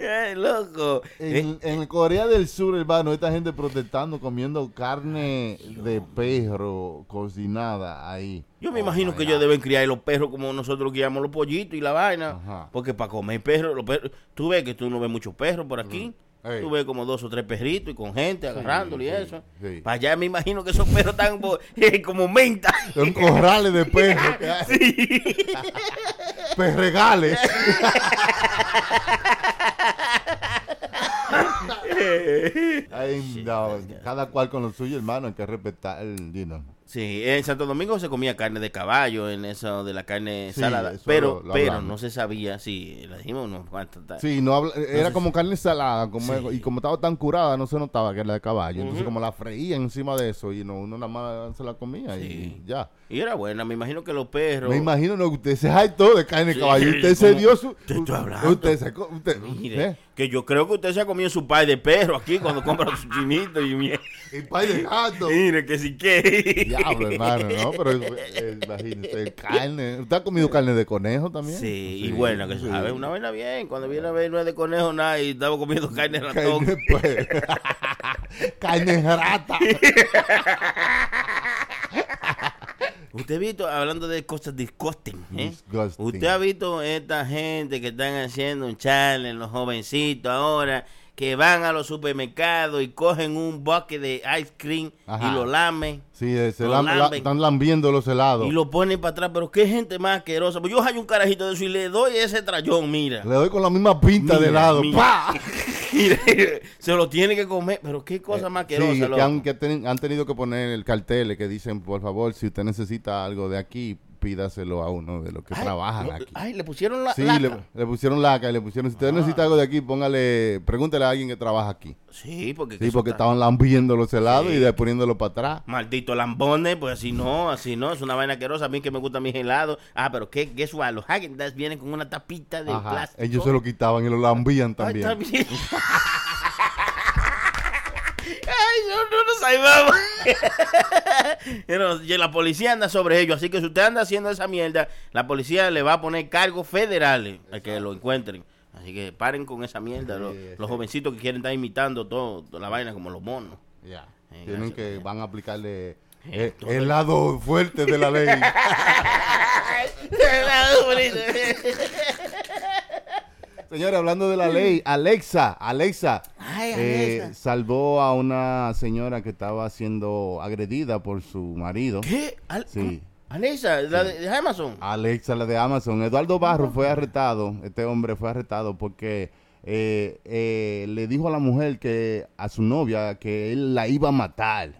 Ay, loco. Eh, En, en Corea del Sur, hermano, esta gente protestando comiendo carne de perro cocinada ahí. Yo me Oh, imagino que ellos deben criar los perros como nosotros criamos los pollitos y la vaina. Ajá. Porque para comer perros, los perros, tú ves que tú no ves muchos perros por aquí. Ey. Tú ves como dos o tres perritos y con gente agarrándole y eso. sí. Para allá me imagino que esos perros están como, eh, como menta. Son corrales de perros que hay. Perregales. Ay, no, cada cual con lo suyo, hermano, hay que respetar el dino. Sí, en Santo Domingo se comía carne de caballo, en eso de la carne Sí, salada. Pero, lo- lo pero no se sabía, sí, le dijimos tal. Sí, no habla- era como carne salada, como, Sí. y como estaba tan curada, no se notaba que era de caballo. Entonces, como la freía encima de eso, y no, uno nada más se la comía y ya. Y era buena, me imagino que los perros. Me imagino, no, usted se todo de carne de caballo. Usted se dio su. Te estoy hablando. Usted se. Usted, Mire, ¿eh? que yo creo que usted se ha comido su pay de perro aquí cuando compra su chinito y miel. Y pay de gato. Mire, que si que. Diablo, hermano, ¿no? Pero eh, imagínese, carne. ¿Usted ha comido carne de conejo también? Sí, y bueno, que sí. sabe, una vaina bien. Cuando viene a ver, no es de conejo nada y estaba comiendo carne de ratón. Carne, pues. carne rata. Usted ha visto, hablando de cosas disgusting, ¿eh? Disgusting. Usted ha visto esta gente que están haciendo un challenge, los jovencitos ahora, que van a los supermercados y cogen un bucket de ice cream Ajá. y lo lamen Sí, eh, se Lo lam- la- lamben. están lambiendo los helados. y lo ponen para atrás. Pero qué gente más asquerosa. Pues yo hay un carajito de eso y le doy ese trayón, mira. Le doy con la misma pinta de helado. mira. ¡Pah! se lo tiene que comer. Pero qué cosa más Sí, asquerosa, que loco. han, que ten- han tenido que poner el cartel que dicen, por favor, si usted necesita algo de aquí, pídaselo a uno de los que Ay, trabajan no, aquí. Ay, le pusieron la. Sí, laca. le, le pusieron laca y le pusieron, si usted necesita algo de aquí, póngale, pregúntele a alguien que trabaja aquí. Sí, porque. Sí, porque estaban lambiendo los helados Sí. y poniéndolo para atrás. Maldito lambones, pues así no, así no, es una vaina asquerosa. A mí que me gustan mis helados. Ah, pero qué, guess what, los Häagen vienen con una tapita de Ajá, plástico. ellos se lo quitaban y lo lambían también. también. Ay, no, no nos salvamos. Pero, y la policía anda sobre ellos, así que si usted anda haciendo esa mierda, la policía le va a poner cargos federales a que lo encuentren. Así que paren con esa mierda, los, los jovencitos que quieren estar imitando todo, toda la vaina como los monos. Ya. Eh, Tienen que, eh. van a aplicarle Eh, el lado fuerte de la ley. Señores, hablando de la ley, Alexa, Alexa, Ay, eh, Alexa. salvó a una señora que estaba siendo agredida por su marido. ¿Qué? Al- Sí. Alexa, la de, de Amazon. Alexa, la de Amazon. Eduardo Barro fue arrestado, este hombre fue arrestado porque eh, eh, le dijo a la mujer que a su novia que él la iba a matar.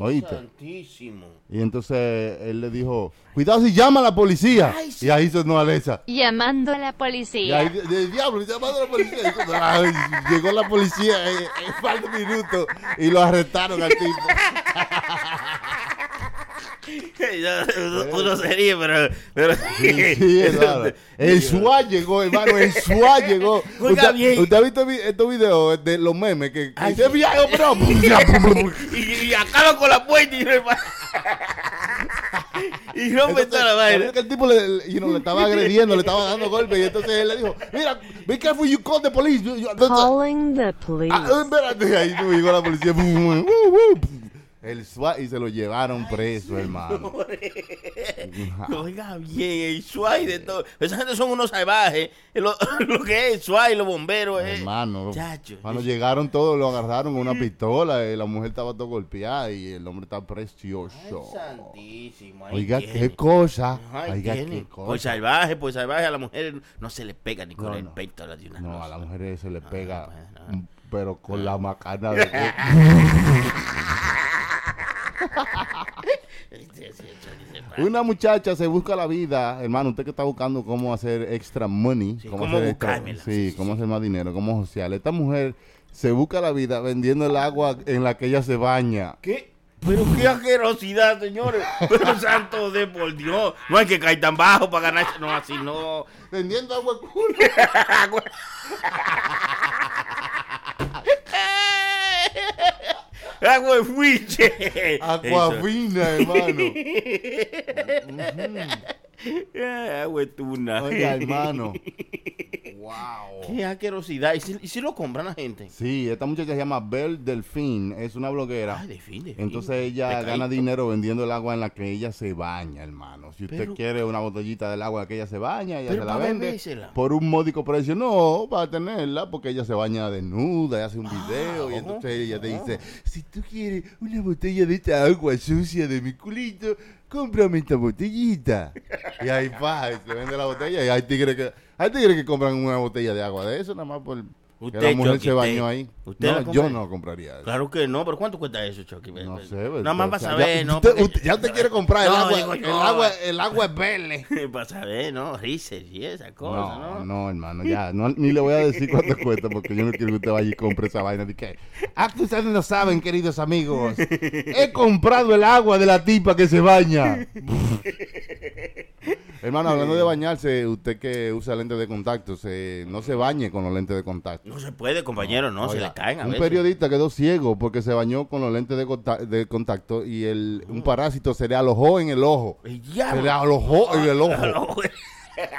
¿Oíste? santísimo. Y entonces él le dijo, cuidado si llama a la policía. Ay, sí. Y ahí sonó Alexa. Llamando a la Y policía. ahí, de, de diablo, llamando a la policía. Y ay, llegó la policía en, en par de minutos y lo arrestaron al tipo. uno, se ríe, pero... pero Sí, sí, Eduardo. El SWAT llegó, hermano, el SWAT llegó. ¿Usted, bien. usted ha visto vi- estos videos de los memes que, que Ay, dice, sí. "Viejo, pero-" y, y acaba con la puerta y, y rompe toda la vaina. que el tipo le, le- you know, le estaba agrediendo, le estaba dando golpes y entonces él le dijo, mira, be careful you call the police. Calling the police. Ah, espérate, ahí llegó la policía. El SWAT y se lo llevaron preso, hermano. Oiga bien, el SWAT y de todo. Esa gente son unos salvajes. Lo, lo que es el SWAT y los bomberos. eh. Hermano, Chacho. cuando llegaron todos, lo agarraron con una pistola. y la mujer estaba todo golpeada y el hombre está precioso. Santísimo. ahí Oiga, tiene. qué cosa. Ay, Oiga, tiene. qué Por cosa. salvaje, por salvaje a la mujer no se le pega ni con No, el no. peito de una No, a la mujer se le pega, pues, no. pero con la macana de... Sí, sí, eso dice, Una muchacha se busca la vida, hermano, usted que está buscando cómo hacer extra money, Sí, cómo, cómo hacer extra- sí, cómo hacer más dinero, cómo social. Esta mujer se busca la vida vendiendo el agua en la que ella se baña. ¿Qué? Pero qué asquerosidad, señores. Pero santo de por Dios. No hay que caer tan bajo para ganar. No, así no. Vendiendo agua culo. Agua de fuiche. Aquafina, hermano. Ah, Agua tuna. Oiga, hermano. Wow. Qué asquerosidad. ¿Y si, y si lo compran la gente? Sí, esta muchacha se llama Belle Delfín, es una bloguera. Ay, de fin, de fin. Entonces ella gana dinero vendiendo el agua en la que ella se baña, hermano. Si usted Pero- quiere una botellita del agua en la que ella se baña, ella Pero se la vende por un módico precio. No, para tenerla, porque ella se baña desnuda y hace un video. y entonces ella te dice, si tú quieres una botella de esta agua sucia de mi culito, cómprame esta botellita. y ahí va, se vende la botella. Y hay tigres que, hay tigres que compran una botella de agua de eso, nada más por Usted, la mujer Chucky, se bañó ahí. usted No, yo no compraría eso. Claro que no, pero ¿cuánto cuesta eso, Chucky? No sé, Nada más para saber, ya, ¿no? Usted, Porque- usted- ya usted quiere comprar el agua, digo el agua, el agua es verde. para saber, ¿no? Rices y esa cosa, No, ¿no? no, hermano, ya, ni le voy a decir cuánto cuesta porque yo no quiero que usted vaya y compre esa vaina. De que, ah, ustedes no saben, queridos amigos, he comprado el agua de la tipa que se baña. Hermano, hablando de bañarse, usted que usa lentes de contacto, se, no se bañe con los lentes de contacto. No se puede, compañero, no, se Oiga, le caen a un veces. periodista quedó ciego porque se bañó con los lentes de, conta- de contacto y el, un parásito se le alojó en el ojo. Se le alojó en el ojo.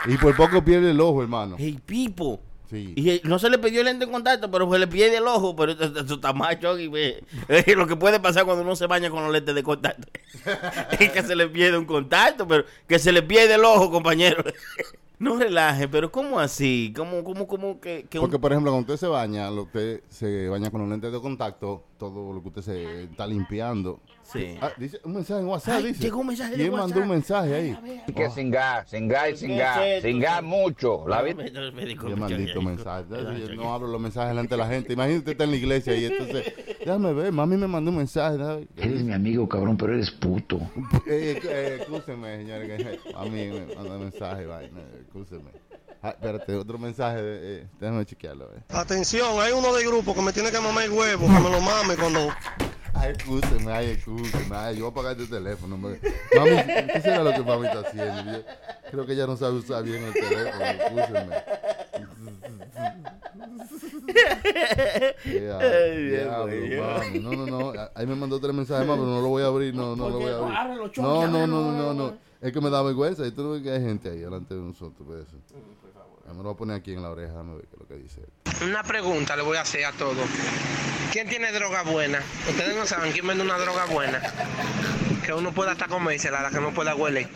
Y por poco pierde el ojo, hermano. El pipo. Sí. Y eh, no se le pidió el lente en contacto, pero se le pierde el ojo. Pero eso, eso está mal, Chucky, ve. Lo que puede pasar cuando uno se baña con los lentes de contacto es que se le pierde un contacto, pero que se le pierde el ojo, compañero. No relaje, pero ¿cómo así? ¿Cómo, cómo, cómo que, que un- Porque, por ejemplo, cuando usted se baña, lo- usted se baña con los lentes de contacto, todo lo que usted se está limpiando. Sí. Ah, dice un mensaje en WhatsApp, Ay, dice. llegó un mensaje de ¿Quién WhatsApp. mandó un mensaje ahí? Que sin gas, sin gas y sin ¿Qué gas, es esto? sin gas mucho. La vida. Qué maldito mensaje. Yo no abro los mensajes delante de la gente. Imagínate usted está en la iglesia y entonces, déjame ver, mami me mandó un mensaje. déjame- Eres mi amigo, cabrón, pero eres puto. Eh, eh, excúseme, señores. que A mí me mandó un mensaje, vaina. Excúseme. Ah, espérate, otro mensaje. de- eh, déjame chequearlo. eh. Atención, hay uno de grupo que me tiene que mamar el huevo, que me lo mame cuando... Ay, excúseme, ay, excúseme. Ay, yo voy a pagar este teléfono. me- Mami, ¿qué será lo que mami está haciendo? Yo creo que ella no sabe usar bien el teléfono. Bien, diablo, güey. mami. No, no, no. Ahí me mandó tres mensajes más, pero no lo voy a abrir. No, no lo voy a abrir. No, no, no, no, ábrelo. no. Es que me da vergüenza. Y tú no ves que hay gente ahí delante de nosotros. Por eso. Ya Me lo voy a poner aquí en la oreja. Déjame ver qué es lo que dice. Una pregunta le voy a hacer a todos. ¿Quién tiene droga buena? Ustedes no saben quién vende una droga buena. Que uno pueda hasta comérsela, la que no pueda huele.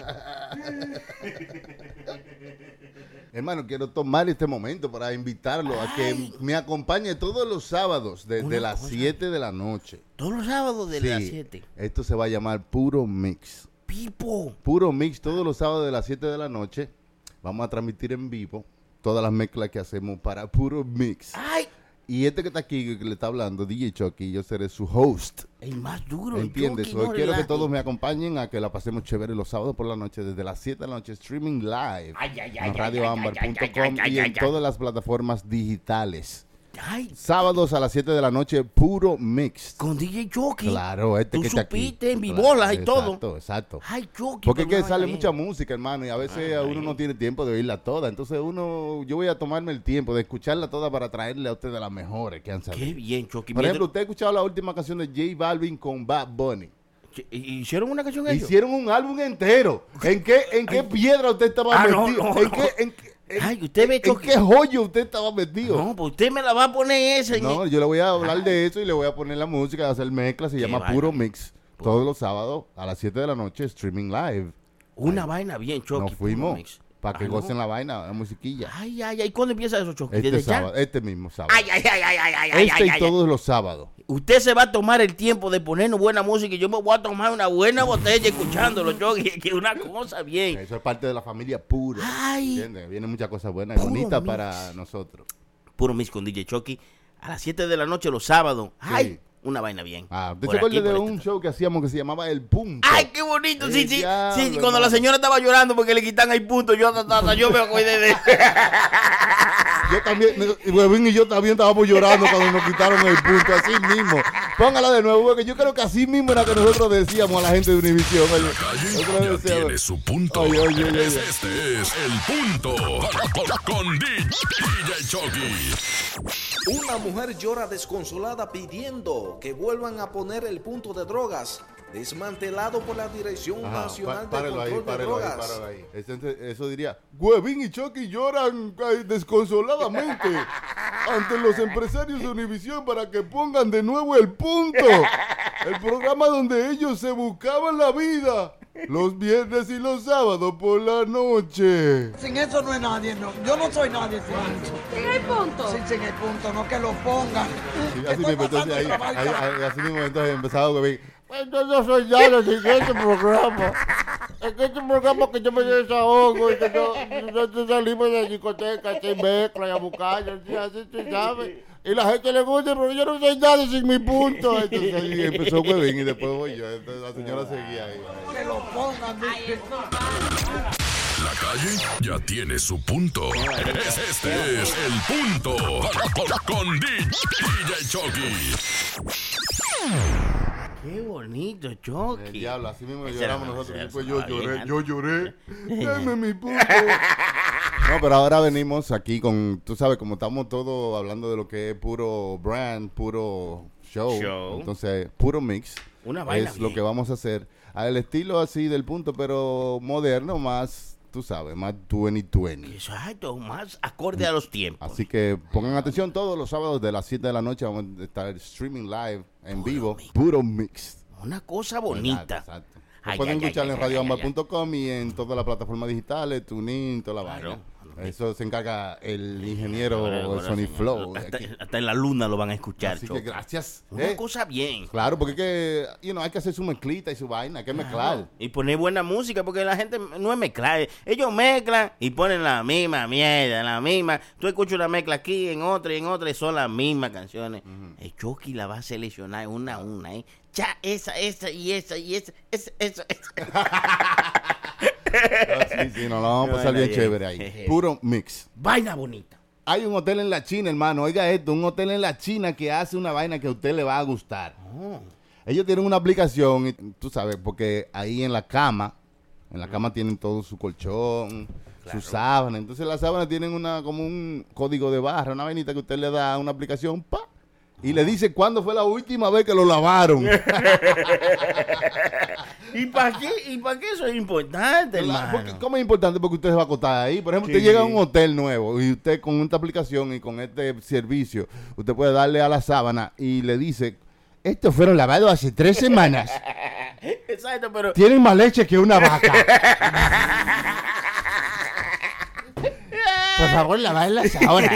Hermano, quiero tomar este momento para invitarlo a que me acompañe todos los sábados desde las cosa. 7 de la noche. Todos los sábados de Sí, las 7. Esto se va a llamar Puro Mix. Pipo. Puro Mix todos los sábados de las 7 de la noche. Vamos a transmitir en vivo todas las mezclas que hacemos para Puro Mix. Ay, Y este que está aquí, que le está hablando, DJ Chucky, yo seré su host. el más duro. ¿Entiendes? No quiero que todos me acompañen a que la pasemos chévere los sábados por la noche, desde las 7 de la noche, streaming live Ay, ay, ay, en radioambar.com y en todas las plataformas digitales. Ay, Sábados a las 7 de la noche, puro mix. con DJ Chucky. Claro, este Tú que está aquí. supiste en Claro, vivolas y todo. Exacto, exacto. Ay, Chucky. Porque es que sale mucha música, hermano, y a veces a uno no tiene tiempo de oírla toda. Entonces uno, yo voy a tomarme el tiempo de escucharla toda para traerle a ustedes las mejores que han Qué salido. bien, Chucky. Por ejemplo, usted ha escuchado la última canción de J Balvin con Bad Bunny. ¿Hicieron una canción ellos? Hicieron un álbum entero. ¿En qué, en qué piedra usted estaba Ah, metido? no, ¿En, no. qué, en, qué- Ay, usted ve, en Chucky. qué joyo usted estaba metido? No, pues usted me la va a poner esa. en No, el- yo le voy a hablar de eso y le voy a poner la música, hacer mezcla, se llama. Puro Mix. Todos los sábados a las 7 de la noche, streaming live. Una vaina bien, Chucky. Nos puro fuimos mix. Para que Ah, gocen la vaina, la musiquilla. Ay, ay, ay. ¿Cuándo empieza eso, Chucky? Este sábado, este mismo sábado. Ay, ay, ay, ay, ay, ay, ay, este ay, y ay, todos los sábados. Usted se va a tomar el tiempo de ponernos buena música y yo me voy a tomar una buena botella escuchándolo, Chucky. Que es una cosa bien. Eso es parte de la familia pura. Ay. ¿Entiendes? Vienen muchas cosas buenas y bonitas para nosotros. Puro mix con DJ Chucky. A las 7 de la noche los sábados. Ay, una vaina bien. Ah, ¿Usted Por se acuerda aquí, de por un este- show que hacíamos que se llamaba El Punto? Ay, qué bonito. Sí, El sí. sí, cuando la señora estaba llorando porque le quitan el punto, yo yo me acordé de Yo también, y Huevín y yo también estábamos llorando cuando nos quitaron el punto, así mismo. Póngala de nuevo, porque yo creo que así mismo era que nosotros decíamos a la gente de Univision. oye, nosotros Ya decíamos, tiene su punto. Oye, oye, oye, oye. Este es el punto. Con DJ Chucky. Una mujer llora desconsolada pidiendo que vuelvan a poner el punto de drogas desmantelado por la Dirección Ajá, Nacional de párelo ahí, Control de ahí, Drogas. ahí. Eso diría, Huevín y Chucky lloran desconsoladamente ante los empresarios de Univisión para que pongan de nuevo el punto. El programa donde ellos se buscaban la vida los viernes y los sábados por la noche. Sin eso no es nadie, no. Yo no soy nadie sin eso. ¿Sin el punto? Sí, sin el punto, no que lo pongan. Sí, así mismo, entonces ahí, ahí- ahí- así mismo entonces empezaba Huevín. Pues yo no soy nada sin este programa. Es que este programa que yo me desahogo y que yo, nosotros salimos de la discoteca, sin mezcla y a buscar, así, así, tú sabes. Y la gente le gusta, pero yo no soy nadie sin mi punto. Entonces ahí empezó Huevín y después voy yo. Entonces la señora seguía ahí. Que lo pongan. La calle ya tiene su punto. Es- Este es el punto. Con DJ Chucky. Qué bonito, El Chucky. diablo, así mismo lloramos nosotros. Después yo lloré, yo lloré. Dame mi punto. No, pero ahora venimos aquí con, tú sabes, como estamos todos hablando de lo que es puro brand, puro show. Show. Entonces, puro mix. Una vaina Es lo que vamos a hacer. Al estilo así del punto, pero moderno, más, tú sabes, más 2020. Exacto, más acorde a los tiempos. Así que pongan atención todos los sábados de las 7 de la noche. Vamos a estar streaming live en vivo. Puro mix. Una cosa bonita. Exacto, Ay, pueden ay, escuchar ay, en ay, radioamba.com y en todas las plataformas digitales, TuneIn, toda la Claro. vaina. Eso se encarga el ingeniero Sony Flow. Hasta, en la luna lo van a escuchar. Así Choco. que gracias. Una Eh, cosa bien. Claro, porque es que, you know, hay que hacer su mezclita y su vaina, hay que mezclar. Y poner buena música, porque la gente no es mezclar. Ellos mezclan y ponen la misma mierda, la misma. Tú escuchas una mezcla aquí, en otra y en otra, y son las mismas canciones. El Chucky la va a seleccionar una a una, ¿eh? Ya, esa, esa y esa y esa, esa, esa, esa. Ah, sí, sí, nos la vamos a pasar bien chévere ahí. Puro mix. Vaina bonita. Hay un hotel en la China, hermano. Oiga esto, un hotel en la China que hace una vaina que a usted le va a gustar. Oh. Ellos tienen una aplicación, y tú sabes, porque ahí en la cama, en la cama tienen todo su colchón, su sábana. Entonces las sábanas tienen una como un código de barra, una vainita que usted le da a una aplicación, pa, y le dice cuándo fue la última vez que lo lavaron. ¿Y para qué, ¿Y para qué eso es importante, porque-? ¿Cómo es importante? Porque usted se va a acostar ahí. Por ejemplo, Sí. usted llega a un hotel nuevo y usted con esta aplicación y con este servicio, usted puede darle a la sábana y le dice, estos fueron lavados hace tres semanas. Exacto, pero... Tienen más leche que una vaca. favor, lavarlas ahora.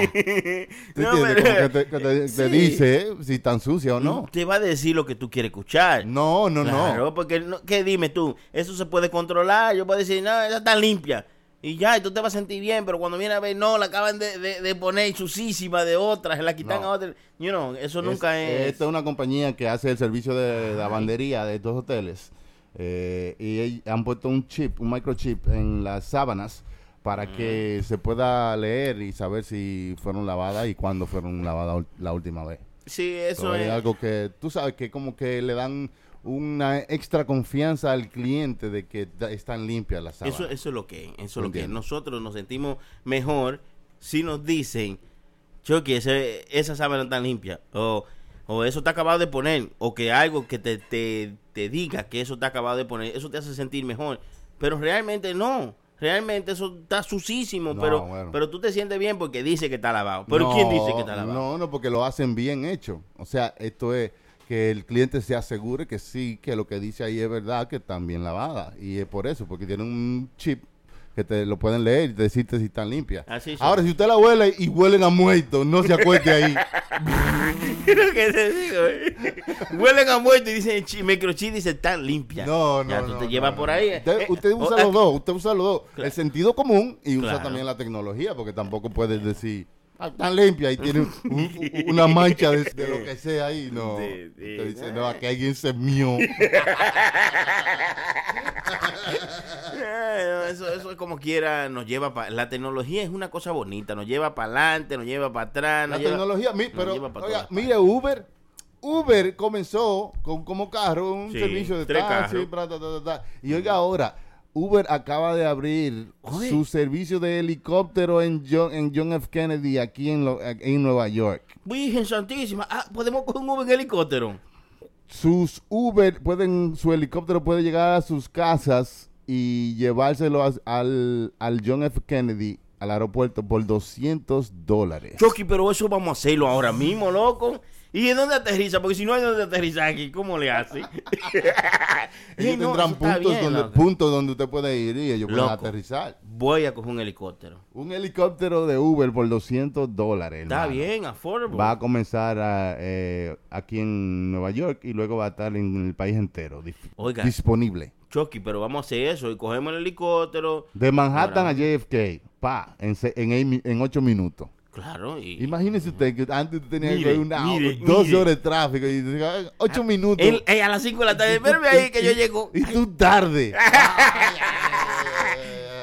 ¿Tú No, entiendes? pero- Como que te, que te- te Sí. dice eh, si están sucia o no. Te va a decir lo que tú quieres escuchar. No, no, Claro, no. porque, no, ¿qué dime tú? Eso se puede controlar. Yo puedo decir, no, esa está limpia. Y ya, y tú te vas a sentir bien, pero cuando viene a ver, no, la acaban de, de, de poner sucísima de otra, se la quitan No. a otra. You know, eso nunca es... Esta es una compañía que hace el servicio de lavandería de estos hoteles. eh, y han puesto un chip, un microchip en las sábanas para que se pueda leer y saber si fueron lavadas y cuándo fueron lavadas la última vez. Sí, eso So, es es... algo que tú sabes que como que le dan una extra confianza al cliente de que están limpias las sábanas. Eso, eso es lo que es, eso es lo que es. Nosotros nos sentimos mejor si nos dicen, Chucky, ese, esa sábana está limpia, o, o eso está acabado de poner, o que algo que te, te, te diga que eso está acabado de poner, eso te hace sentir mejor. Pero realmente no. Realmente eso está sucísimo, No, pero, bueno. pero tú te sientes bien porque dice que está lavado. Pero No, ¿quién dice que está lavado? No, no, porque lo hacen bien hecho. O sea, esto es que el cliente se asegure que sí, que lo que dice ahí es verdad, que están bien lavadas. Y es por eso, porque tienen un chip que te lo pueden leer y decirte si están limpias. Así son. Ahora, si usted la huele y huelen a muerto, no se acueste ahí. lo que digo. eh. Huelen a muerto y dicen, chi- microchip dice, tan limpia. No, no, Ya no, tú te no, llevas no. por ahí. Usted, eh, usted eh, usa o- los dos, usted usa los dos. Claro. El sentido común y usa Claro. también la tecnología, porque tampoco puedes decir, "Ah, tan limpia y tiene un- un- una mancha de, de lo que sea ahí. No, Sí, sí. no, aquí alguien se mió. Eh, Eso, eso es como quiera, nos lleva para... La tecnología es una cosa bonita, nos lleva para adelante, nos lleva para atrás. La lleva- tecnología, mi- pero oiga, mire Uber, Uber comenzó con como carro un Sí, servicio de taxi, y oiga ahora, Uber acaba de abrir Oye. su servicio de helicóptero en John, en John F. Kennedy aquí en, lo- en Nueva York. Virgen Santísima, ah, podemos coger un Uber en helicóptero. Sus Uber pueden, su helicóptero puede llegar a sus casas y llevárselo a- al, al John F. Kennedy al aeropuerto por 200 dólares. Chucky, pero eso vamos a hacerlo ahora mismo, loco. ¿Y en dónde aterriza? Porque si no hay dónde aterrizar aquí, ¿cómo le hace? Ellos no, tendrán puntos, bien, donde, loco. puntos donde usted puede ir y ellos pueden Loco. aterrizar. Voy a coger un helicóptero. Un helicóptero de Uber por 200 dólares. Está hermano. bien, affordable. Va a comenzar a, eh, aquí en Nueva York y luego va a estar en el país entero Oiga. disponible. Chucky, pero vamos a hacer eso y cogemos el helicóptero. De Manhattan Ahora, a JFK, pa, en, en, en 8 minutos. Claro, y... Imagínese usted que antes usted tenía que Mire, coger una mire, dos mire. horas de tráfico y 8 minutos. Él- eh, a las 5 de la tarde, espérame ahí que yo llego. Y tú tarde.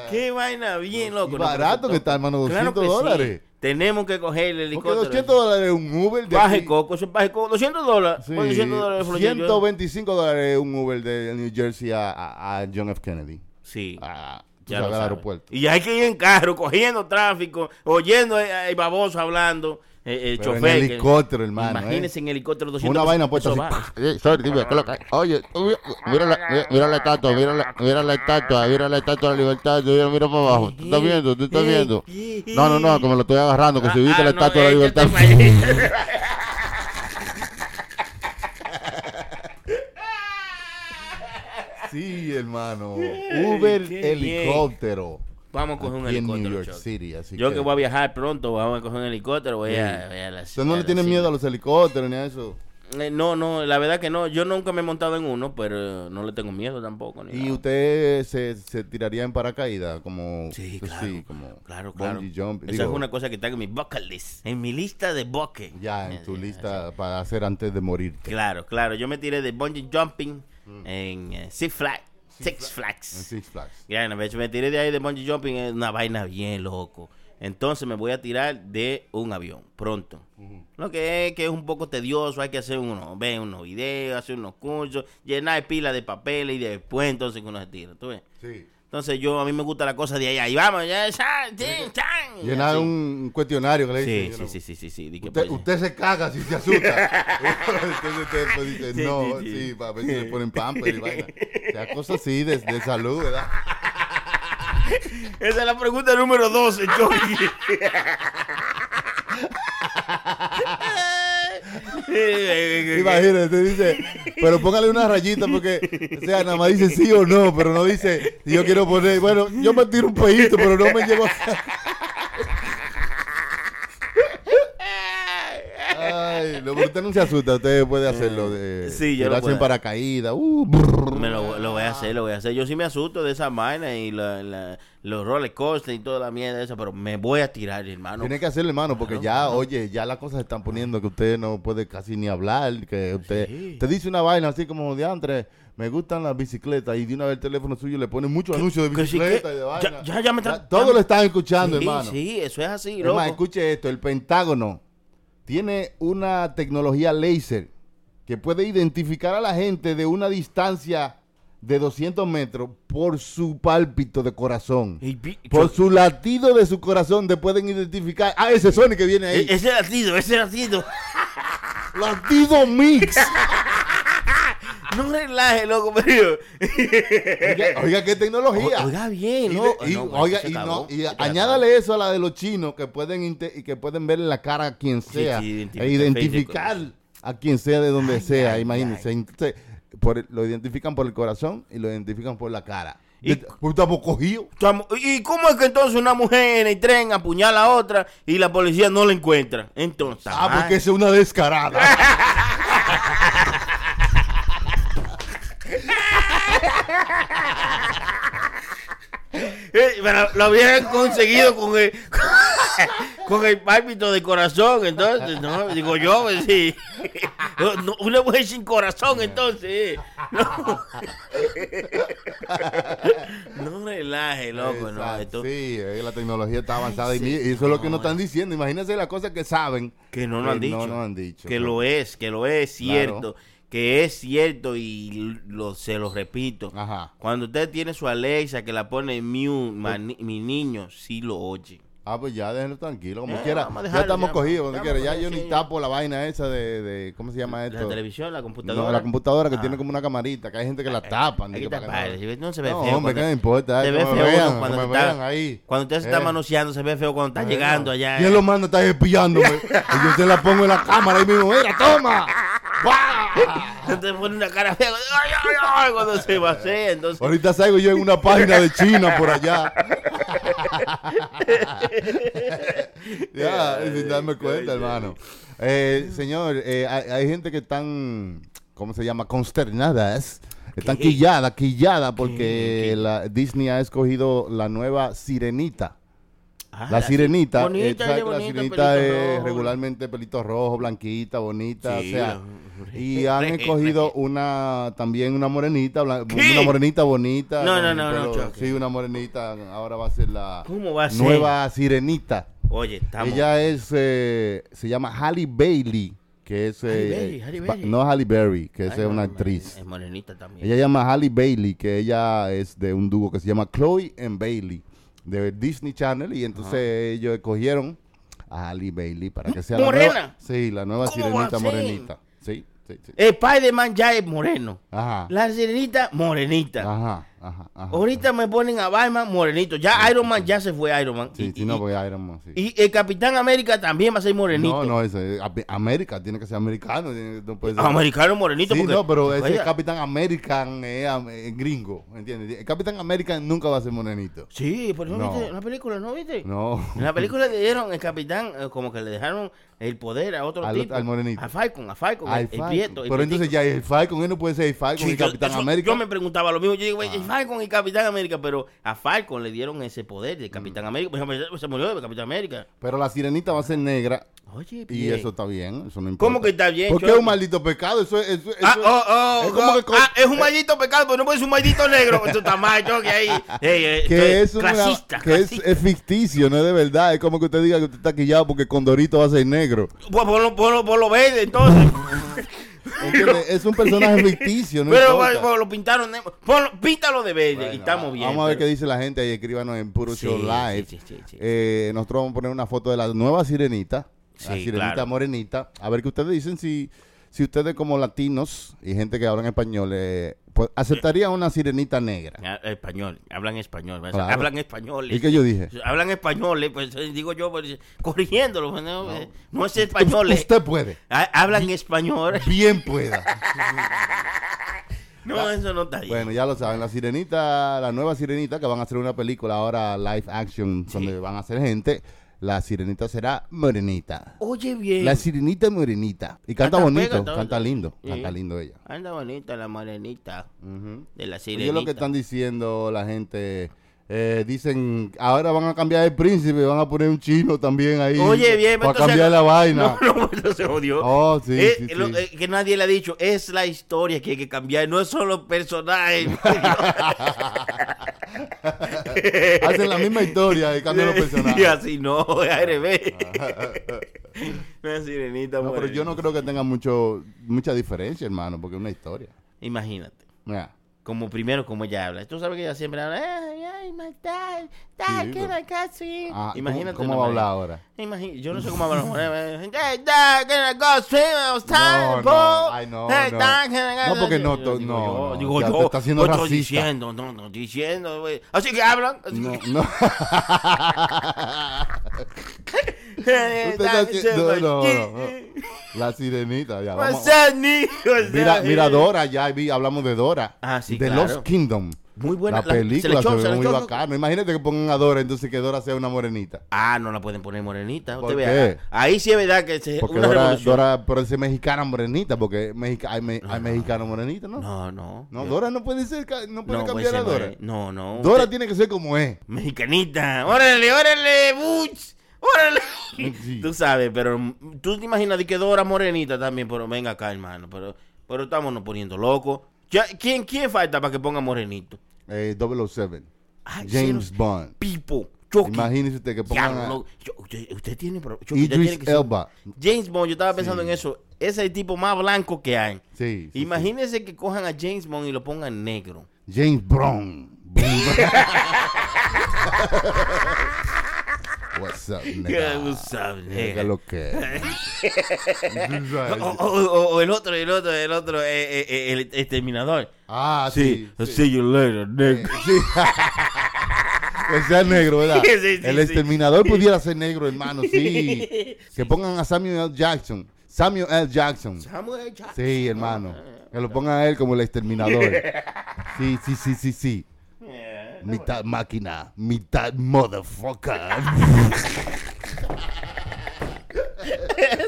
Qué vaina bien, loco. Y barato que está, hermano, Claro 200 que sí. dólares. Tenemos que coger el Porque helicóptero. 200 dólares es un Uber de Baje coco, eso es baje coco. 200 dólares. Sí, Por 200 dólares. fue lo que yo- 125 dólares es un Uber de New Jersey a, a- a John F. Kennedy. Sí. Ah, Ya al aeropuerto. Y hay que ir en carro, cogiendo tráfico, oyendo el baboso hablando, eh, el Pero en chofer. que- helicóptero, hermano, Imagínense ¿eh? en helicóptero 200 Una vaina puesta así. va. ¡pah! Eh, sorry, dime, ¿qué es lo que hay? Oye, mira, la, mira, la estatua, mira la, mira la estatua, mira la estatua de la libertad, mira, mira para abajo. ¿Tú estás viendo? ¿Tú estás viendo? No, no, no, me lo estoy agarrando, que si viste Ah, la no, estatua de la libertad. pa' allí. Sí, hermano. Uber qué helicóptero. vamos a coger un aquí en helicóptero. New York Chucky. City. Así Yo que que- voy a viajar pronto, vamos a coger un helicóptero, voy a, voy a la ¿Usted no le tiene miedo a los helicópteros ni a eso? Eh, no, no, la verdad que no. Yo nunca me he montado en uno, pero no le tengo miedo tampoco. ¿Y nada. usted se, se tiraría en paracaídas? Como, Sí, pues claro. sí, como Claro, claro. bungee jump, Esa digo, es una cosa que está en mi bucket list. En mi lista de bucket. Ya, en tu lista para hacer antes de morirte. Claro, claro. Yo me tiré de bungee jumping en eh, Six Flags. Six Flags. En Six Flags. Ya, me tiré de ahí de bungee jumping. Es una vaina bien loco. Entonces me voy a tirar de un avión pronto. Lo que es que es un poco tedioso. Hay que hacer unos, ver unos videos, hacer unos cursos, llenar pila de papeles y después entonces uno se tira. ¿tú ves? Sí. Entonces yo, a mí me gusta la cosa de allá. Y vamos, ya, chan, chin, chan. Llenar un cuestión que le Sí, dicen. sí, sí, sí, sí, sí. Usted, pues, usted se caga si se asusta. Entonces usted después dice, Sí, no, sí, sí, sí. para ver si le ponen pamper y vaina. O sea, cosas así de, de salud, ¿verdad? Esa es la pregunta número 12, Chucky. Imagínate, dice, pero póngale una rayita porque, o sea, nada más dice sí o no, pero no dice, yo quiero poner, bueno, yo me tiro un pedito, pero no me llevo a... Ay, pero usted no se asusta, usted puede hacerlo de Sí, yo lo tirarse puedo. en paracaídas. Uh. Me lo, lo voy a hacer, lo voy a hacer. Yo sí me asusto de esa vaina y la, la- los roller coasters y toda la mierda esa, pero me voy a tirar, hermano. Tiene que hacerlo, hermano, porque ya, oye, ya las cosas se están poniendo que usted no puede casi ni hablar, que usted, usted dice una vaina así como de antes, me gustan las bicicletas y de una vez el teléfono suyo le pone muchos anuncios de que sí, bicicleta que- y de ya- vaina. ya- ya me está- todo ya- lo están escuchando, sí, hermano. Sí, eso es así, loco. escuche esto, el Pentágono tiene una tecnología láser que puede identificar a la gente de una distancia de 200 metros por su pálpito de corazón. Por su latido de su corazón te pueden identificar. Ah, ese Sony que viene ahí. E- ese latido, ese latido. Latido Mix. No relaje, loco, pero... Oiga, oiga, qué tecnología. O- oiga bien, Y, ¿no? y, No, oiga, y, no, y añádale eso a la de los chinos que pueden y que pueden verle la cara a quien sea sí, e identificar a quien sea de donde sea, imagínense. Entonces, por el- lo identifican por el corazón y lo identifican por la cara. Y- Pues estamos cogidos. ¿Y cómo es que entonces una mujer en el tren apuñala a otra y la policía no la encuentra? Entonces... Ah, porque es una descarada. pero lo habían conseguido con el, con el pálpito de corazón, entonces, ¿no? Digo yo, pues sí. No, una mujer sin corazón, entonces. eh. No, no relaje, loco, no. Esto, Sí, eh, la tecnología está avanzada y sí, mi- y eso es lo que no, nos están diciendo. Imagínense las cosas que saben. que no lo han dicho. Han. Que lo es, que lo es cierto. Claro. Que es cierto y lo, se lo repito. Ajá. Cuando usted tiene su Alexa que la pone en mute, mani- mi niño sí lo oye. Ah, pues ya déjenlo tranquilo, como Eh, quiera. Ya estamos ya, cogidos, donde quiera. Ya yo ni tapo la vaina esa de, de ¿cómo se llama esto? La televisión, la computadora. No, la computadora que Ah. tiene como una camarita, que hay gente que la tapan. Hay dice, que para que no- se ve No, feo. hombre, cuando- ¿qué me importa? Se ve feo vean, cuando, me vean ahí. cuando usted se Eh. está manoseando, se ve feo cuando está Eh, llegando allá. ¿Quién eh. lo manda? Está espiándome. y yo se la pongo en la cámara ahí mismo. ¡Mira, toma! Te pone una cara fea. ¡Ay, ay, ay! Cuando se vacía, entonces. Ahorita salgo yo en una página de China por allá. ya, sin darme cuenta, hermano. Eh, señor, eh, hay, hay gente que están, ¿cómo se llama? Consternadas. Están ¿Qué? quilladas, quilladas porque ¿Qué? La, Disney ha escogido la nueva Sirenita. Ah, La sirenita, bonita, la sirenita pelito es rojo. regularmente pelito rojo, blanquita, bonita, Sí, o sea, y han escogido una también una morenita, blan- ¿Qué? una morenita bonita. No, no, no, no, pelo- Chucky. Sí, una morenita, ahora va a ser la ¿Cómo va a ser? nueva sirenita. Oye, estamos. Ella es, eh, se llama Halle Bailey, que es, Halle eh, Berry, Halle pa- Berry. no Halle Berry, que es no, una no, actriz. Es morenita también. Ella llama Halle Bailey, que ella es de un dúo que se llama Chloe and Bailey, de Disney Channel, y entonces ellos escogieron a Halle Bailey para que sea la sí, la nueva ¿Cómo va a sirenita ser? morenita. Sí, sí, Spider-Man ya es moreno. Ajá. La sirenita, morenita. Ajá. Ajá, ajá. Ahorita me ponen a Batman morenito. Ya Iron Man ya se fue Iron Man. Sí, y, sí, no, porque Iron Man, sí. y el Capitán América también va a ser morenito. No, no, ese, Am- América tiene que ser americano. tiene- No puede ser. Americano morenito. Sí, porque, no, pero ese Oiga, Capitán American es es gringo, ¿entiendes? El Capitán American nunca va a ser morenito. Sí, por eso No. viste la película, ¿no viste? No. En la película le dieron el capitán, eh, como que le dejaron el poder a otro Al- tipo. al morenito. A Falcon, a Falcon, Al el, el Falcon. prieto. el pero entonces ya el Falcon, él no puede ser el Falcon yo- Capitán eso- América. Yo me preguntaba lo mismo. Yo digo, Ah. el Falcon y Capitán América, pero a Falcon le dieron ese poder de Capitán Mm. América. Por ejemplo, se murió de Capitán América. Pero la sirenita va a ser negra. Oye, Y eso está bien, eso no importa. ¿Cómo que está bien? Porque es un maldito pecado, eso es... Eso, Ah, eso- oh, oh, es como oh, que co- ah, es un maldito pecado, pero no puede ser un maldito negro. Eso está mal, yo que ahí. Ey, ey, esto que es, una- clasista, que es, ficticio, no es de verdad. Es como que usted diga que usted está quillado porque Condorito va a ser negro. Pues ponlo, ponlo, ponlo verde, entonces. ¿Entiendes? es un personaje ficticio, no pero importa. lo pintaron. ponlo- píntalo de verde Bueno, y estamos bien. Vamos a ver pero- qué dice la gente ahí, escríbanos en Puro Sí, Show Live. sí, sí. Eh, nosotros vamos a poner una foto de la nueva sirenita, la sirenita claro. morenita. A ver qué ustedes dicen si, si ustedes como latinos y gente que hablan español, eh, pues, aceptarían una sirenita negra. Ah, Español, hablan español. ¿ves? Claro. Hablan español. ¿Y qué yo dije? Hablan español, eh, pues eh, digo yo, pues, corrigiéndolo. pues, No, Eh, no es español. Usted puede, Hablan español. bien pueda. No, eso no está bien. Bueno, ya lo saben, la sirenita, la nueva sirenita, que van a hacer una película ahora live action, donde van a hacer gente, la sirenita será morenita. Oye, bien. La sirenita morenita. Y canta Canta, bonito, pega, canta lindo, Sí. canta lindo ella. Anda bonita la morenita de la Oye, sirenita. lo que están diciendo la gente, eh, dicen, ahora van a cambiar el príncipe, van a poner un chino también ahí. Oye, bien, Para entonces- cambiar la vaina. No, no, eso se jodió. Oh, sí, Eh, sí, lo- sí. eh, que nadie le ha dicho, es la historia que hay que cambiar, no es solo personajes. Hacen la misma historia y cambian los Y personajes. así no, es ARB. Una sirenita No, pero yo no creo que tenga mucho, mucha diferencia, hermano, porque es una historia. Imagínate. Mira. Como primero, como ella habla. Tú sabes que ella siempre habla, ay, ay, I go swim?" Ah, ¿cómo- Imagínate. ¿Cómo, una va a hablar manera. ahora? Imagi- yo no sé cómo habla. Hey, dad, swim? I was tired, No, no, ay, no, no. porque no, no, no, digo yo, está estoy racista. diciendo, no, no, diciendo, güey. Así que hablan. así No, que- no. No, "What no, no. La sirenita, ya. Vamos. What's Mira, mira? Dora, ya vi, hablamos de Dora. Ah, sí, De claro. Lost Kingdom. Muy buena. La la- película se echó- se se ve muy bacano. Imagínate que pongan a Dora, entonces que Dora sea una morenita. Ah, no la pueden poner morenita. ¿Por Usted vea. qué? Ahí sí es verdad que es Porque una Dora, revolución. Dora puede ser mexicana morenita, porque mexica- hay, me- hay mexicano morenita, ¿no? No, no. No, Yo- Dora no puede ser, no puede no, cambiar puede a Dora. more- No, no. Dora usted- tiene que ser como es. Mexicanita. Órale, órale, Butch. Órale. Sí. Tú sabes, pero tú te imaginas de que Dora morenita también, pero venga acá, hermano. Pero, pero estamos nos poniendo locos. ¿quién, ¿Quién falta para que ponga morenito? Eh, 007. Ay, James Bond. Pipo. Chucky. Imagínese usted que pongan Diablo, a no. Yo- usted, usted tiene Chucky, usted Idris tiene que ser- Elba. James Bond, yo estaba pensando Sí. en eso. Ese es el tipo más blanco que hay. Sí. sí, Imagínense que cojan a James Bond y lo pongan negro. James Brown. What's up, nigga? What's up, ¿Qué nigga? lo que? O, o- o- o el otro, el otro, el otro, eh, eh, eh, el exterminador. Ah, sí. I'll sí. see you later, nigga. Sí. que sea negro, ¿verdad? Sí, sí, el sí. exterminador pudiera ser negro, hermano, sí. Que pongan a Samuel L. Jackson. Samuel L. Jackson. Samuel Jackson. Sí, hermano. Que lo pongan a él como el exterminador. Sí, sí, sí, sí, sí. Mitad máquina, mitad motherfucker.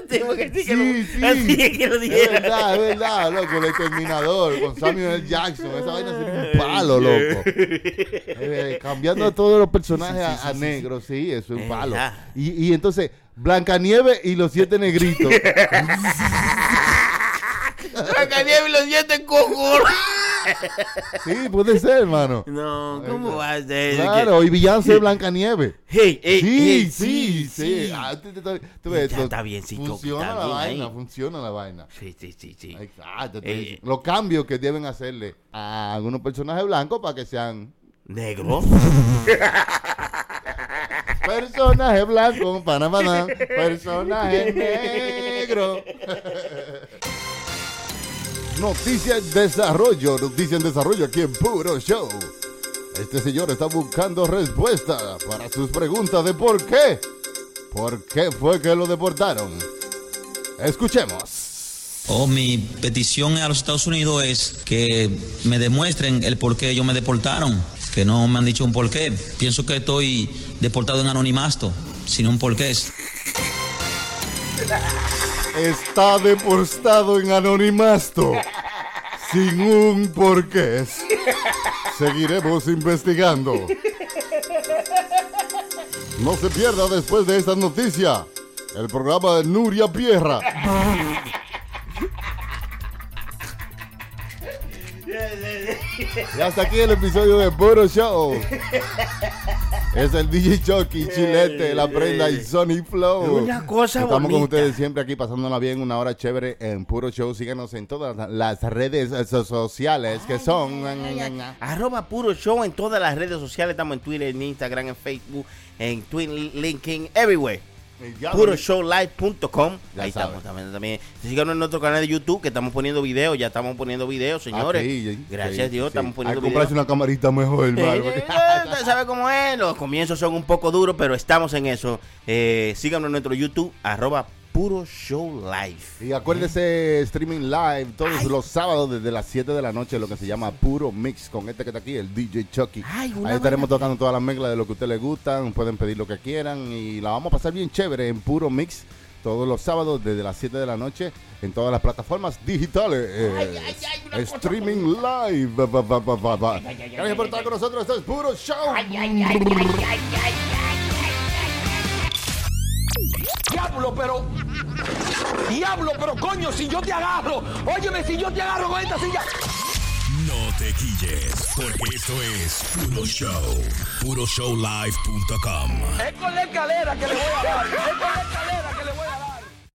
Sí, porque sí que Sí, lo- sí. Así es que lo Es verdad, es verdad, loco, el exterminador con Samuel L. Jackson. Esa vaina sería un palo, loco. Eh, cambiando a todos los personajes a, a negros, sí, eso es un palo. Y, y entonces, Blancanieves y los siete negritos. Blancanieves y los dientes cocos. Sí, puede ser, hermano. No, ¿cómo va a ser? Claro, y Beyoncé Blancanieves. Hey, hey, Sí, sí, sí. Ah, está bien, sí, Funciona la bien vaina, funciona la vaina. Sí, sí, sí, sí. Estoy Eh. Los cambios que deben hacerle a algunos personajes blancos para que sean Negro. personajes blancos, panamá, personajes negros. Noticias en desarrollo, noticias en desarrollo aquí en Puro Show. Este señor está buscando respuesta para sus preguntas de por qué. ¿Por qué fue que lo deportaron? Escuchemos. Oh, mi petición a los Estados Unidos es que me demuestren el por qué ellos me deportaron, que no me han dicho un por qué. Pienso que estoy deportado en anonimasto, sin un porqué. Está deportado en anonimasto. Sin un porqué. Seguiremos investigando. No se pierda después de esta noticia el programa de Nuria Pierra. Y hasta aquí el episodio de Puro Show. Es el DJ Chucky, Chilete, La Prenda y Sony Flow. Una cosa Estamos con ustedes siempre aquí pasándola bien, una hora chévere en Puro Show. Síganos en todas las redes eh, so- sociales que son... Arroba puro show en todas las redes sociales. Estamos en Twitter, en Instagram, en Facebook, en Twin LinkedIn, everywhere. Puroshowlive.com. Ahí estamos también, también. Síganos en nuestro canal de YouTube que estamos poniendo videos. Ya estamos poniendo videos, señores. Aquí, Gracias a Dios, estamos Hay poniendo que comprarse videos. una camarita mejor, hermano. Eh, Usted sabe cómo es. Los comienzos son un poco duros, pero estamos en eso. Eh, síganos en nuestro YouTube, arroba Puro Show Live. Y acuérdese, streaming live todos los sábados desde las 7 de la noche, lo que se llama Puro Mix con este que está aquí, el DJ Chucky. Ay, Ahí estaremos buena- tocando todas las mezclas de lo que a usted le gustan, pueden pedir lo que quieran y la vamos a pasar bien chévere en Puro Mix todos los sábados desde las 7 de la noche en todas las plataformas digitales. Eh, streaming live. Gracias por estar con nosotros, esto es Puro Show. Diablo, pero. Diablo, pero coño, si yo te agarro. Óyeme, si yo te agarro con esta silla. No te quilles, porque esto es Puro Show. PuroShowLive.com. Es con la escalera que le voy a dar. Es con la escalera.